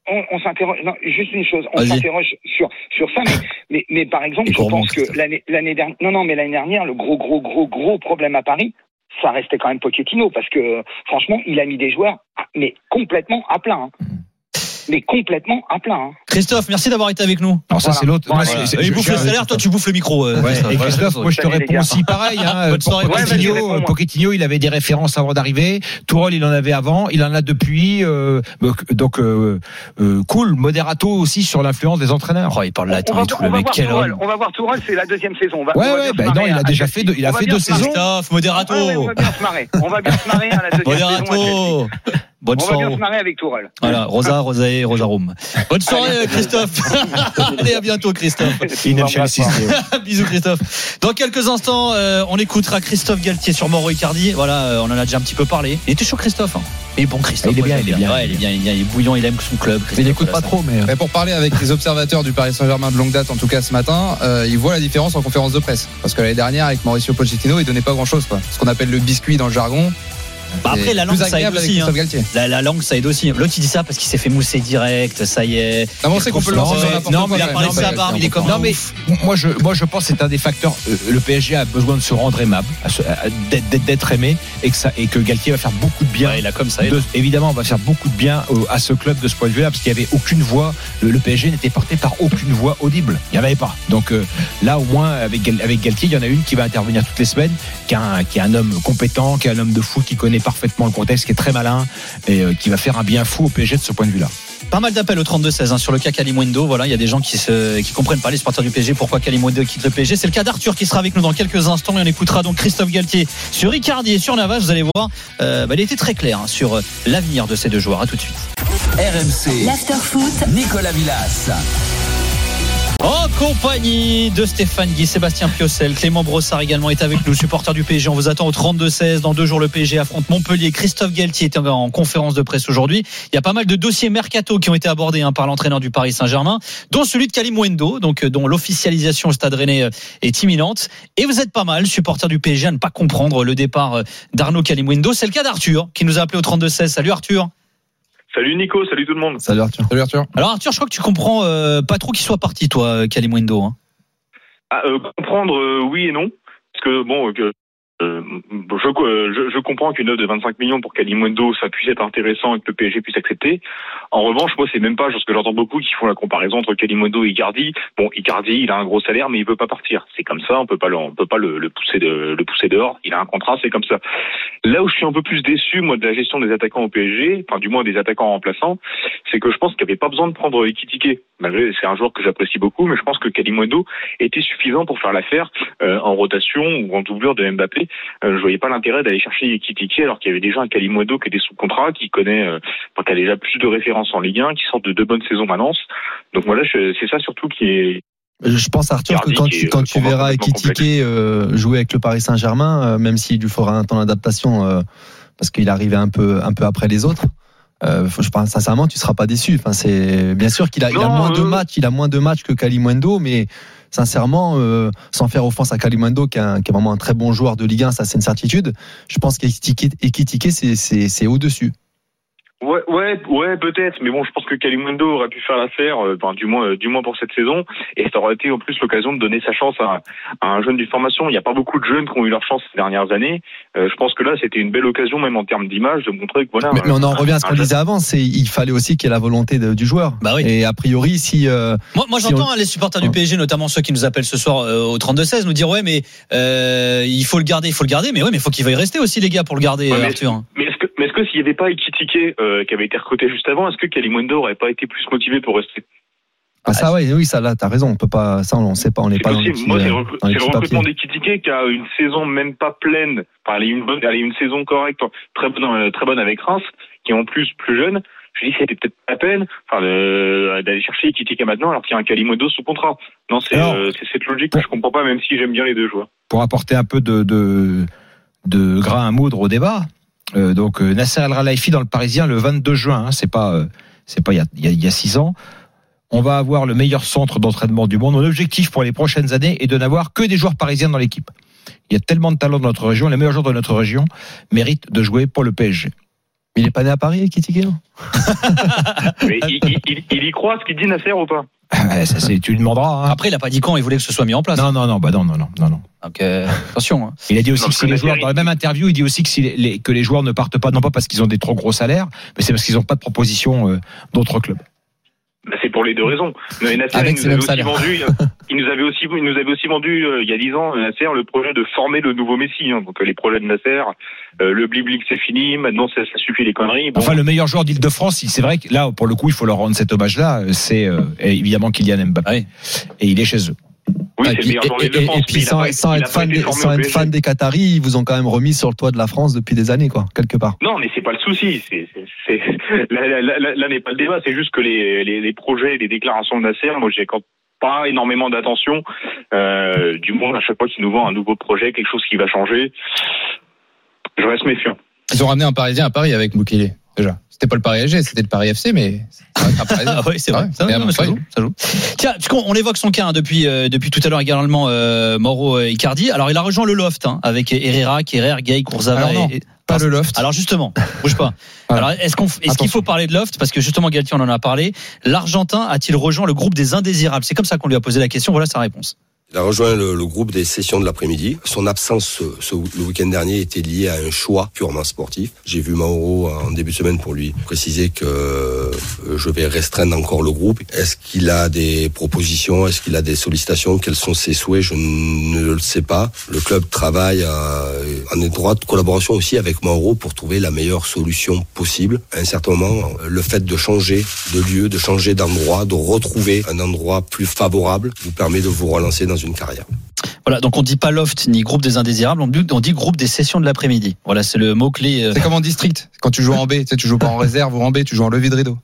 On, on s'interroge. Non, juste une chose. On s'interroge sur sur ça, mais mais, mais par exemple, Et je pense que l'année l'année dernière. Non, non, mais l'année dernière, le gros gros gros gros problème à Paris, ça restait quand même Pochettino parce que franchement, il a mis des joueurs, mais complètement à plein. hein. Mais complètement à plein. hein. Christophe, merci d'avoir été avec nous. Alors ça Voilà. c'est l'autre. Voilà. Moi, c'est- c'est- Il je- bouffe le salaire, toi tu bouffes le micro. euh, Ouais, Christophe. et Ouais, Christophe, ouais, moi je te réponds aussi pareil. Hein, Bonne soirée, Ouais, Pochettino, réponds-moi. Pochettino, il avait des références avant d'arriver. Tourelle, il en avait avant, il en a depuis. euh, donc euh, euh, cool. Moderato aussi sur l'influence des entraîneurs. Oh, il parle On latin et tout, on le va mec. voir Quel homme. On va voir Tourelle, c'est la deuxième saison. On va, Ouais, on va ouais, bah non, il a à- déjà fait il a fait deux saisons. Christophe, moderato. Ouais, ouais, on va bien se marrer. On va bien se marrer à la deuxième saison. Moderato. Bonne On va bien soirée. se marrer avec Tourelle. Voilà, Rosa, Rosae, Rosarum. Bonne soirée, Christophe. Allez, à bientôt, Christophe. Bisous, Christophe. Dans quelques instants, euh, on écoutera Christophe Galtier sur Mauro Icardi. Voilà, euh, on en a déjà un petit peu parlé. Il était chaud, Christophe. hein. Mais bon, Christophe. Il est bien, il est bien. Ouais, il est bien, il est bien. Il est bouillant, il aime son club. Il n'écoute pas trop, mais. Mais pour parler avec les observateurs du Paris Saint-Germain de longue date, en tout cas ce matin, euh, ils voient la différence en conférence de presse. Parce que l'année dernière, avec Mauricio Pochettino, il donnait pas grand-chose. quoi. Ce qu'on appelle le biscuit dans le jargon. Bah après, C'est la langue, ça aide aussi. hein. La, la langue, ça aide aussi. L'autre, il dit ça parce qu'il s'est fait mousser direct. Ça y est. Non, mais on sait qu'on peut le lancer sur non, mais il a parlé de sa barbe, mais il est comme Non mais moi je moi je pense que c'est un des facteurs. euh, le PSG a besoin de se rendre aimable, d'être- aimé et que ça et que Galtier va faire beaucoup de bien. Ouais, il a comme ça. De- évidemment, on va faire beaucoup de bien à ce club de ce point de vue-là, parce qu'il n'y avait aucune voix. Le, PSG n'était porté par aucune voix audible. Il n'y en avait pas. Donc euh, là, au moins, avec, avec Galtier, il y en a une qui va intervenir toutes les semaines, qui est un, qui est un homme compétent, qui est un homme de foot, qui connaît parfaitement le contexte, qui est très malin et euh, qui va faire un bien fou au PSG de ce point de vue-là. Pas mal d'appels au 32-16 hein, sur le cas Kalimundo. Voilà, il y a des gens qui se, qui comprennent pas les supporters du PSG pourquoi Kalimundo quitte le PSG. C'est le cas d'Arthur qui sera avec nous dans quelques instants et on écoutera donc Christophe Galtier sur Icardi et sur Navas. Vous allez voir, euh, bah, il était très clair hein, sur euh, l'avenir de ces deux joueurs. À tout de suite. RMC, L'afterfoot, Nicolas Villas. Compagnie de Stéphane Guy, Sébastien Piocel, Clément Brossard également est avec nous, supporter du PSG. On vous attend au 32-16. Dans deux jours, le PSG affronte Montpellier. Christophe Galtier était en conférence de presse aujourd'hui. Il y a pas mal de dossiers mercato qui ont été abordés hein, par l'entraîneur du Paris Saint-Germain, dont celui de Kalimwendo, donc euh, dont l'officialisation au Stade Rennais euh, est imminente. Et vous êtes pas mal, supporter du PSG, à ne pas comprendre le départ euh, d'Arnaud Kalimwendo. C'est le cas d'Arthur qui nous a appelé au 32-16. Salut Arthur. Salut Nico, salut tout le monde. Salut Arthur. Salut Arthur. Alors Arthur, je crois que tu comprends euh, pas trop qu'il soit parti, toi, euh, Kalimwendo. Hein. Ah, euh, comprendre, euh, oui et non. Parce que, bon, euh, je, euh, je, je comprends qu'une offre de 25 millions pour Kalimundo, ça puisse être intéressant et que le PSG puisse accepter. En revanche, moi, c'est même pas, parce que j'entends beaucoup qui font la comparaison entre Kalimundo et Icardi. Bon, Icardi, il a un gros salaire, mais il veut pas partir. C'est comme ça, on peut pas le, on peut pas le, le pousser de, le pousser dehors. Il a un contrat, c'est comme ça. Là où je suis un peu plus déçu, moi, de la gestion des attaquants au PSG, enfin, du moins des attaquants remplaçants, c'est que je pense qu'il n'y avait pas besoin de prendre Ekitike. Malgré, c'est un joueur que j'apprécie beaucoup, mais je pense que Kalimundo était suffisant pour faire l'affaire euh, en rotation ou en doublure de Mbappé. Euh, je voyais pas l'intérêt d'aller chercher Ekitike alors qu'il y avait déjà un Kalimundo qui était sous contrat, qui connaît, euh, enfin, qui a déjà plus de références en Ligue 1, qui sort de deux bonnes saisons à Nance. Donc voilà, c'est ça surtout qui est Je pense Arthur que quand tu, quand euh, verras Ekitike euh, jouer avec le Paris Saint-Germain, euh, même s'il lui faudra un temps d'adaptation euh, parce qu'il arrivé un peu un peu après les autres. Euh, faut- je pense sincèrement, tu seras pas déçu. Enfin, c'est bien sûr qu'il a, il a moins de euh, matchs, il a moins de matchs que Kalimundo, mais sincèrement, euh, sans faire offense à Kalimundo, qui est, vraiment un très bon joueur de Ligue 1, ça c'est une certitude. Je pense qu'Ekitike, Ekitike, c'est c'est c'est au dessus. Ouais, ouais, ouais, peut-être, mais bon, je pense que Kalimundo aurait pu faire l'affaire, euh, enfin, du moins, euh, du moins pour cette saison, et ça aurait été en plus l'occasion de donner sa chance à, à un jeune d'une formation. Il n'y a pas beaucoup de jeunes qui ont eu leur chance ces dernières années. Euh, je pense que là, c'était une belle occasion, même en termes d'image, de montrer que voilà. Mais, mais on en revient à ce qu'on disait avant, c'est il fallait aussi qu'il y ait la volonté de- du joueur. Bah oui. Et a priori, si euh, Moi, moi Si j'entends on- hein, les supporters du. PSG, notamment ceux qui nous appellent ce soir euh, au 32-16, nous dire ouais, mais euh, il faut le garder, il faut le garder, mais ouais, mais il faut qu'il veuille rester aussi les gars pour le garder, Ouais, mais- Arthur. Mais mais est-ce que s'il n'y avait pas Ekitike euh, qui avait été recruté juste avant, est-ce que Kalimundo aurait pas été plus motivé pour rester? Ah ça ouais, oui, ça là, t'as raison. On peut pas, ça on sait pas, on n'est pas dans les possible. petits, Moi, c'est le, euh, recrutement d'Ekitike qui a une saison même pas pleine. Enfin, elle a eu une bonne, elle a eu une saison correcte, très bonne, euh, très bonne avec Reims, qui est en plus plus jeune. Je dis, c'était peut-être pas la peine, enfin, de- d'aller chercher Ekitike maintenant alors qu'il y a un Kalimodo sous contrat. Non, c'est, euh, cette logique que je comprends pas, même si j'aime bien les deux joueurs. pour apporter un peu de, de, de grain à moudre au débat. Euh, donc euh, Nasser El Khelaifi dans le Parisien le 22 juin, hein, c'est pas euh, c'est pas il y a, il y a- il y a six ans. On va avoir le meilleur centre d'entraînement du monde. Mon objectif pour les prochaines années est de n'avoir que des joueurs parisiens dans l'équipe. Il y a tellement de talents dans notre région, les meilleurs joueurs de notre région méritent de jouer pour le PSG. Mais il est pas né à Paris, non Mais il, il- il- il y croit ce qu'il dit Nasser ou pas? Ça, c'est- tu lui demanderas. hein. Après, il a pas dit quand il voulait que ce soit mis en place. Non, non, non, bah non, non, non, non, non. Donc euh, attention. hein. Il a dit aussi Non, que si les joueurs, dans la même interview, il dit aussi que, si les, les- que les joueurs ne partent pas, non pas parce qu'ils ont des trop gros salaires, mais c'est parce qu'ils n'ont pas de proposition euh, d'autres clubs. Bah, c'est pour les deux raisons. Mais Nasser, Avec il, nous avait aussi vendu, il nous avait aussi, il nous avait aussi vendu euh, il y a dix ans, Nasser, le projet de former le nouveau Messi. hein. Donc euh, les projets de Nasser, euh, le bliblic c'est fini, maintenant ça, ça suffit les conneries. Bon, Enfin, le meilleur joueur d'Île-de-France, c'est vrai que là, pour le coup, il faut leur rendre cet hommage-là. euh, C'est euh, évidemment Kylian Mbappé. Ah. Et il est chez eux. Oui, Ah, c'est et le puis, meilleur joueur et- puis sans, pas- être fan des, formé sans au être PSG. fan des Qataris, ils vous ont quand même remis sur le toit de la France depuis des années, quoi, quelque part. Non, mais c'est pas le souci. C'est, c'est, c'est- là, là, là, là n'est pas le débat. C'est juste que les, les, les projets, les déclarations de Nasser, moi, j'ai quand pas énormément d'attention. Euh, du moins, à chaque fois qu'il nous vend un nouveau projet, quelque chose qui va changer, je reste méfiant. Ils ont ramené un Parisien à Paris avec Mukele, déjà. C'était pas le Paris SG, c'était le Paris FC, mais. Ah oui, c'est vrai. Ça, et non, ça joue, ça joue. Tiens, puisqu'on on évoque son cas hein, depuis euh, depuis tout à l'heure également, euh, Mauro euh, Icardi. Alors, il a rejoint le loft hein, avec Herrera, Kerrer, Gay, non, et- et- Pas le loft. Alors justement, bouge pas. Alors est-ce qu'on, est-ce qu'il faut parler de Loft? Parce que justement Galtier on en a parlé. L'Argentin a-t-il rejoint le groupe des indésirables? C'est comme ça qu'on lui a posé la question. Voilà sa réponse. Il a rejoint le, groupe des sessions de l'après-midi. Son absence ce, ce- le week-end dernier était liée à un choix purement sportif. J'ai vu Mauro en début de semaine pour lui préciser que euh, je vais restreindre encore le groupe. Est-ce qu'il a des propositions? Est-ce qu'il a des sollicitations? Quels sont ses souhaits? Je ne le sais pas. Le club travaille euh, en étroite collaboration aussi avec Mauro pour trouver la meilleure solution possible. À un certain moment, le fait de changer de lieu, de changer d'endroit, de retrouver un endroit plus favorable vous permet de vous relancer dans une carrière. Voilà, donc on dit pas loft ni groupe des indésirables, on dit, on dit groupe des sessions de l'après-midi. Voilà, c'est le mot clé. euh. C'est comme en district. Quand tu joues en B, tu sais, tu joues pas en réserve ou en B, tu joues en levier de rideau.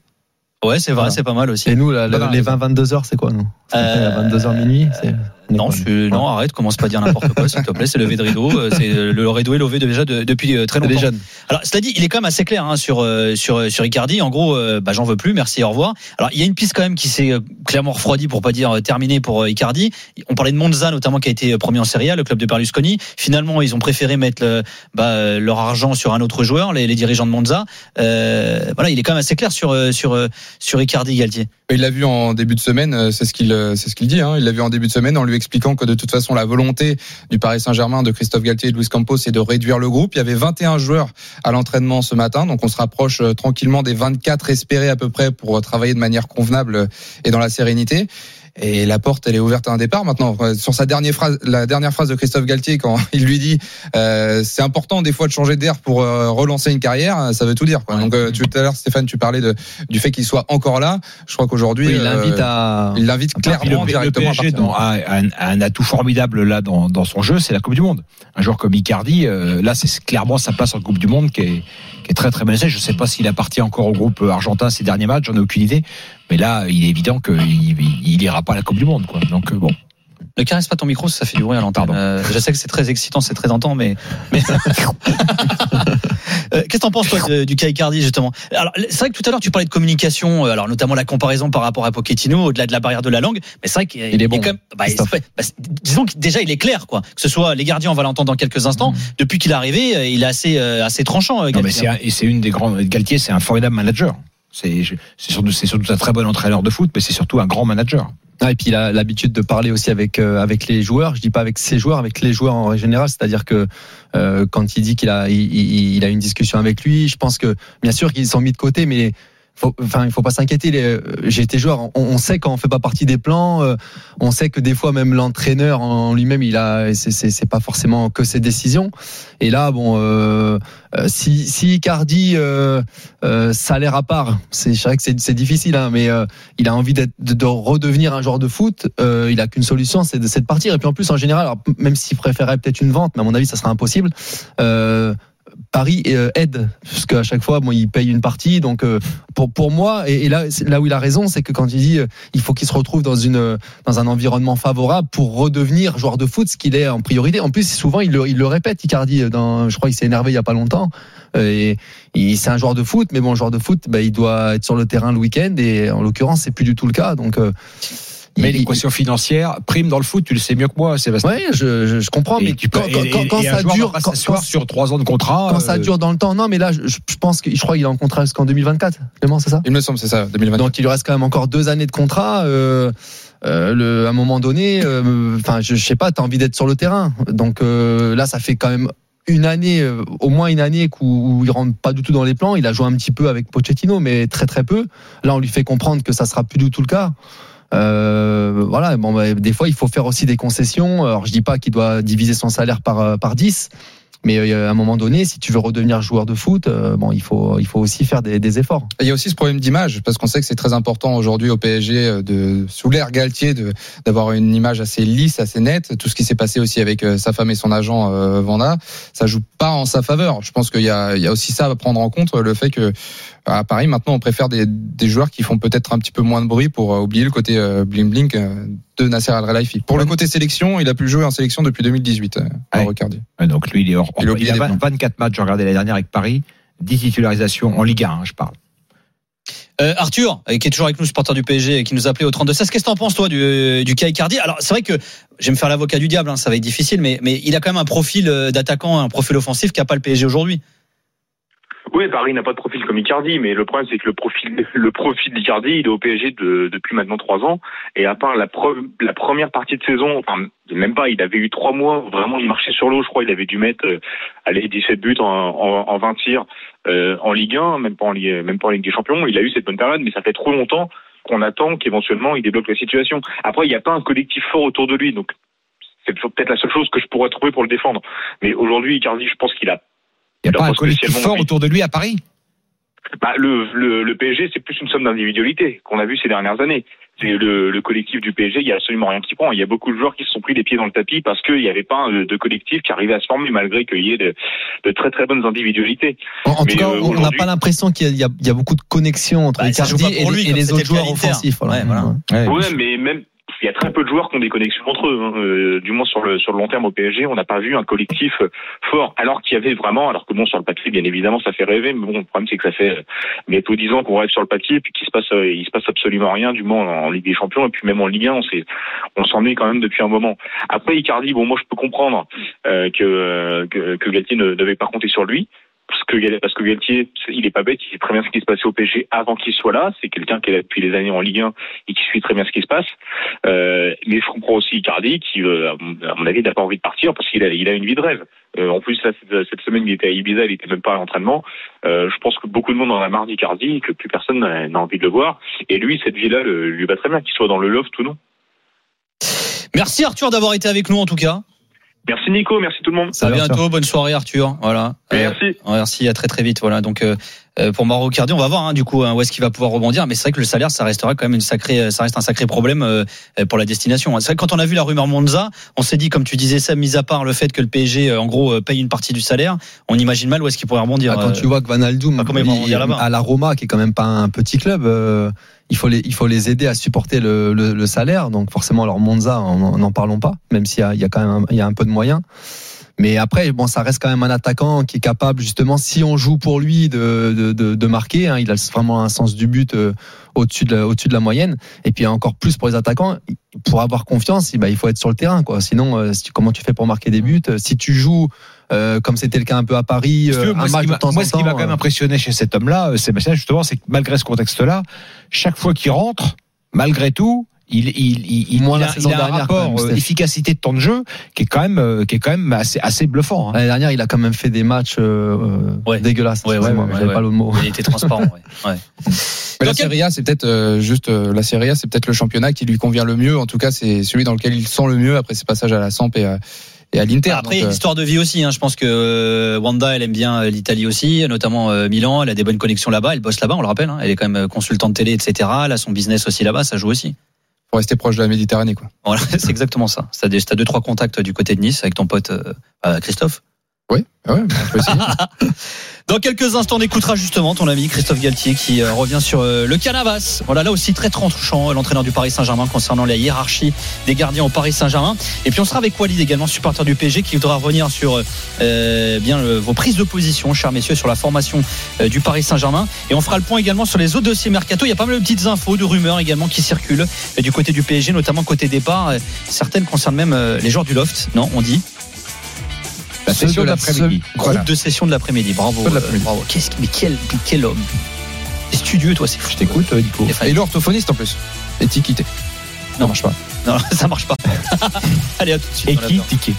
Ouais, c'est vrai, c'est pas mal aussi. Et nous, la les raison. 20-22 heures, c'est quoi, nous? Euh, À 22h minuit c'est- Non, non, arrête, commence pas à dire n'importe quoi, s'il te plaît. C'est levé de rideau. euh, C'est le rideau est levé déjà de- depuis euh, très longtemps. Alors, cela dit, il est quand même assez clair hein, sur euh, sur sur Icardi. En gros, euh, bah, j'en veux plus, merci, au revoir. Alors, il y a une piste quand même qui s'est clairement refroidie, pour pas dire terminée pour Icardi. On parlait de Monza notamment, qui a été premier en Serie A, le club de Berlusconi. Finalement, ils ont préféré mettre le- bah, leur argent sur un autre joueur, les, les dirigeants de Monza. Euh, voilà, il est quand même assez clair sur sur sur Icardi, Galtier. Il l'a vu en début de semaine, c'est ce qu'il c'est ce qu'il dit. Hein. Il l'a vu en début de semaine en lui expliquant que de toute façon la volonté du Paris Saint-Germain, de Christophe Galtier et de Luis Campos, c'est de réduire le groupe. Il y avait 21 joueurs à l'entraînement ce matin, donc on se rapproche euh, tranquillement des 24 espérés à peu près pour euh, travailler de manière convenable euh, et dans la sérénité. Et la porte, elle est ouverte à un départ maintenant. Euh, Sur sa dernière phrase, la dernière phrase de Christophe Galtier, quand il lui dit euh, c'est important des fois de changer d'air pour euh, relancer une carrière, euh, ça veut tout dire. Quoi. Donc euh, tout à l'heure, Stéphane, tu parlais de, du fait qu'il soit encore là. Je crois qu'aujourd'hui, Oui, il euh, l'invite à. il l'invite le, clairement le directement à PSG dans- a, un, atout formidable là dans, dans son jeu, c'est la Coupe du Monde. Un joueur comme Icardi, euh, là c'est clairement sa place en Coupe du Monde qui est, qui est très très menacée. Je ne sais pas s'il appartient encore au groupe argentin ces derniers matchs, j'en ai aucune idée. Mais là, il est évident qu'il il, il ira pas à la Coupe du Monde. Quoi. Donc euh, bon. Ne caresse pas ton micro, ça fait du bruit à l'antenne. Euh, je sais que c'est très excitant, c'est très tentant, mais. mais... Euh, Qu'est-ce que t'en penses toi de- du cas Icardi justement? Alors c'est vrai que tout à l'heure tu parlais de communication, euh, alors notamment la comparaison par rapport à Pochettino au-delà de la barrière de la langue, mais c'est vrai qu'il Il est bon, quand même, bah, bah, disons que déjà il est clair quoi. Que ce soit les gardiens, on va l'entendre dans quelques instants. Depuis qu'il est arrivé, il est assez euh, assez tranchant. Non, mais Galtier. c'est une des grands. Galtier, c'est un formidable manager. C'est surtout, surtout un très bon entraîneur de foot, mais c'est surtout un grand manager. Ah, et puis il a l'habitude de parler aussi avec euh, avec les joueurs. Je dis pas avec ses joueurs, avec les joueurs en général. C'est-à-dire que euh, quand il dit qu'il a il a une discussion avec lui, je pense que bien sûr qu'ils sont mis de côté, mais faut, enfin il faut pas s'inquiéter. Euh, J'ai été joueur. On, sait quand on fait pas partie des plans. euh, on sait que des fois même l'entraîneur en lui-même, il a c'est- pas forcément que ses décisions. Et là, bon, euh, euh, si si Icardi euh, salaire à part, c'est vrai que c'est difficile, hein, mais il a envie de, de redevenir un joueur de foot, il a qu'une solution, c'est de, de partir. Et puis en plus, en général, même s'il préférait peut-être une vente, mais à mon avis, ça sera impossible. Paris euh, aide parce qu'à chaque fois, bon, il paye une partie. Donc euh, pour pour moi, et, là, là où il a raison, c'est que quand il dit, euh, il faut qu'il se retrouve dans une dans un environnement favorable pour redevenir joueur de foot, ce qu'il est en priorité. En plus, souvent, il le, il le répète, Icardi. Dans, je crois, qu'il s'est énervé il y a pas longtemps. Et, et c'est un joueur de foot, mais bon, joueur de foot, bah, il doit être sur le terrain le week-end. Et en l'occurrence, c'est plus du tout le cas. Donc euh, Mais l'équation financière prime dans le foot, tu le sais mieux que moi, Sébastien. Ouais, je, je, je comprends, Et mais tu peux- quand, et- quand- quand et ça dure, quand, sur trois ans de contrat. quand ça euh, dure dans le temps, non, mais là, je, je pense que je crois qu'il est en contrat jusqu'en 2024. Clément, c'est ça? Il me semble, c'est ça, 2020. Donc il lui reste quand même encore deux années de contrat. Euh, euh, le, à un moment donné, euh, enfin, je, je sais pas, t'as envie d'être sur le terrain. Donc euh, là, ça fait quand même une année, au moins une année où, où il rentre pas du tout dans les plans. Il a joué un petit peu avec Pochettino, mais très très peu. Là, on lui fait comprendre que ça sera plus du tout le cas. Euh, voilà, bon, bah, des fois, il faut faire aussi des concessions. Alors, je dis pas qu'il doit diviser son salaire par euh, par 10, mais euh, à un moment donné, si tu veux redevenir joueur de foot, euh, bon, il faut il faut aussi faire des, des efforts. Il y a aussi ce problème d'image, parce qu'on sait que c'est très important aujourd'hui au PSG euh, de sous l'ère Galtier d'avoir une image assez lisse, assez nette. Tout ce qui s'est passé aussi avec sa femme et son agent Vanda, ça joue pas en sa faveur. Je pense qu'il y a, il y a aussi ça à prendre en compte, le fait que à Paris maintenant on préfère des, des joueurs qui font peut-être un petit peu moins de bruit pour oublier le côté bling bling de Nasser Al Khelaifi. Pour le côté sélection, il a plus joué en sélection depuis 2018. Euh, Ouais. Donc lui, il est hors. Il a oublié il a des 20 plans. 24 matchs, j'ai regardé la dernière avec Paris, 10 titularisations en Ligue 1, hein, je parle. Euh, Arthur, euh, qui est toujours avec nous, supporter du PSG, et qui nous a appelé au 32 16. Qu'est-ce que t'en penses, toi, du, du cas Icardi? Alors, c'est vrai que je vais me faire l'avocat du diable, hein, ça va être difficile, mais, mais il a quand même un profil d'attaquant, un profil offensif qu'a pas le PSG aujourd'hui. Oui, Paris n'a pas de profil comme Icardi, mais le problème c'est que le profil, le profil d'Icardi, il est au PSG de- depuis maintenant trois ans, et à part la, la première partie de saison, enfin même pas, il avait eu trois mois vraiment il marchait sur l'eau. Je crois il avait dû mettre euh, allez 17 buts en, en, en 20 tirs euh, en Ligue 1, même pas en même pas en Ligue des Champions. Il a eu cette bonne période, mais ça fait trop longtemps qu'on attend qu'éventuellement il débloque la situation. Après, il n'y a pas un collectif fort autour de lui, donc c'est peut-être la seule chose que je pourrais trouver pour le défendre. Mais aujourd'hui, Icardi, je pense qu'il a Il n'y a pas un collectif fort envie. autour de lui à Paris? Bah, le, le, le PSG, c'est plus une somme d'individualité qu'on a vu ces dernières années. C'est le, le collectif du PSG, il y a absolument rien qui prend. Il y a beaucoup de joueurs qui se sont pris les pieds dans le tapis parce qu'il n'y avait pas de, de collectif qui arrivait à se former malgré qu'il y ait de, de très très bonnes individualités. En, tout cas, euh, on n'a pas l'impression qu'il y, a- il y a- beaucoup de connexions entre Bah, Icardi et, lui, les- et autres joueurs offensifs. voilà. Ouais, voilà. Ouais, Ouais, mais même il y a très peu de joueurs qui ont des connexions entre eux. hein. Euh, du moins sur le sur le long terme au PSG, on n'a pas vu un collectif euh, fort. Alors qu'il y avait vraiment, alors que bon sur le papier, bien évidemment, ça fait rêver. Mais bon, le problème c'est que ça fait euh, bientôt dix ans qu'on rêve sur le papier, et puis qu'il se passe euh, il se passe absolument rien, du moins en, Ligue des Champions, et puis même en Ligue 1, on s'est on s'ennuie quand même depuis un moment. Après Icardi, bon moi je peux comprendre euh, que, que que Galtier ne devait pas compter sur lui. Parce que, parce que Galtier, il est pas bête, il sait très bien ce qui se passait au PSG avant qu'il soit là. C'est quelqu'un qui est là depuis des années en Ligue 1 et qui suit très bien ce qui se passe. Euh, mais je comprends aussi Icardi qui, euh, à mon- avis, n'a pas envie de partir parce qu'il a, il a une vie de rêve. Euh, en plus, là, cette, semaine, il était à Ibiza, il était même pas à l'entraînement. Euh, je pense que beaucoup de monde en a marre d'Icardi, que plus personne n'a envie de le voir. Et lui, cette vie-là lui va très bien, qu'il soit dans le loft ou non. Merci Arthur d'avoir été avec nous en tout cas. Merci Nico, merci tout le monde. À bientôt, bonne soirée Arthur. Voilà. Merci. Euh, merci, à très très vite. Voilà. Donc euh, euh, pour Mauro Cardi, on va voir hein, du coup hein, où est-ce qu'il va pouvoir rebondir. Mais c'est vrai que le salaire, ça restera quand même une sacrée, ça reste un sacré problème euh, euh, pour la destination. C'est vrai que quand on a vu la rumeur Monza, on s'est dit, comme tu disais ça, mis à part le fait que le PSG euh, en gros euh, paye une partie du salaire, on imagine mal où est-ce qu'il pourrait rebondir. Ah, quand euh, tu vois que Van Aldoum rebondir là-bas. à la Roma, qui est quand même pas un petit club, euh, il faut les il faut les aider à supporter le, le, le salaire. Donc forcément, leur Monza, en- n'en parlons pas, même s'il y a, il y a quand même un, il y a un peu de moyens. Mais après, bon, ça reste quand même un attaquant qui est capable, justement, si on joue pour lui, de, de, de, de marquer. hein. il a vraiment un sens du but euh, au-dessus de, la- au-dessus de la moyenne. Et puis encore plus pour les attaquants, pour avoir confiance, eh ben, il faut être sur le terrain. Quoi. Sinon, euh, comment tu fais pour marquer des buts Si tu joues euh, comme c'était le cas un peu à Paris, Si veux, euh, moi, un match de m'a- temps moi, en ce qui m'a quand même euh, impressionné chez cet homme-là, Sébastien, justement, c'est que malgré ce contexte-là, chaque fois qu'il rentre, malgré tout, il, il, il, il, Moins il a, il a un dernière, rapport même, euh, efficacité de temps de jeu qui est quand même, euh, qui est quand même assez, assez bluffant. hein. L'année dernière, il a quand même fait des matchs euh, Ouais. dégueulasses. Ouais, ouais, Excusez-moi, ouais, j'avais ouais. pas le mot. Il était transparent. ouais. Ouais. Mais la Serie A, c'est peut-être euh, juste euh, la Serie A, c'est peut-être le championnat qui lui convient le mieux. En tout cas, c'est celui dans lequel il sent le mieux après ses passages à la Samp et à, et à l'Inter. Après, Donc, histoire de vie aussi. Hein. Je pense que euh, Wanda, elle aime bien l'Italie aussi, notamment euh, Milan. Elle a des bonnes connexions là-bas. Elle bosse là-bas, on le rappelle. hein. Elle est quand même consultante télé, etc. Elle a son business aussi là-bas. Ça joue aussi. Pour rester proche de la Méditerranée, quoi. Voilà, c'est exactement ça. Si t'as deux trois contacts du côté de Nice avec ton pote euh, euh, Christophe. Oui, ouais, on peut essayer. Dans quelques instants, on écoutera justement ton ami Christophe Galtier qui euh, revient sur euh, le Canavas. Voilà, là aussi très tranchant, euh, l'entraîneur du Paris Saint-Germain concernant la hiérarchie des gardiens au Paris Saint-Germain. Et puis on sera avec Walid également, supporter du PSG, qui voudra revenir sur bien vos prises de position, chers messieurs, sur la formation du Paris Saint-Germain. Et on fera le point également sur les autres dossiers mercato. Il y a pas mal de petites infos, de rumeurs également qui circulent du côté du PSG, notamment côté départ. Certaines concernent même les joueurs du loft. Non, on dit La session de la d'après-midi. Groupe Voilà. de session de l'après-midi. Bravo. De euh, l'après-midi. bravo. Qu'est-ce mais quel, quel homme. Studieux, toi, c'est fou. Je t'écoute, euh, Nico. Et l'orthophoniste en plus. Étiqueté. Non. Ça marche pas. Non, ça marche pas. Allez, à tout de suite. Et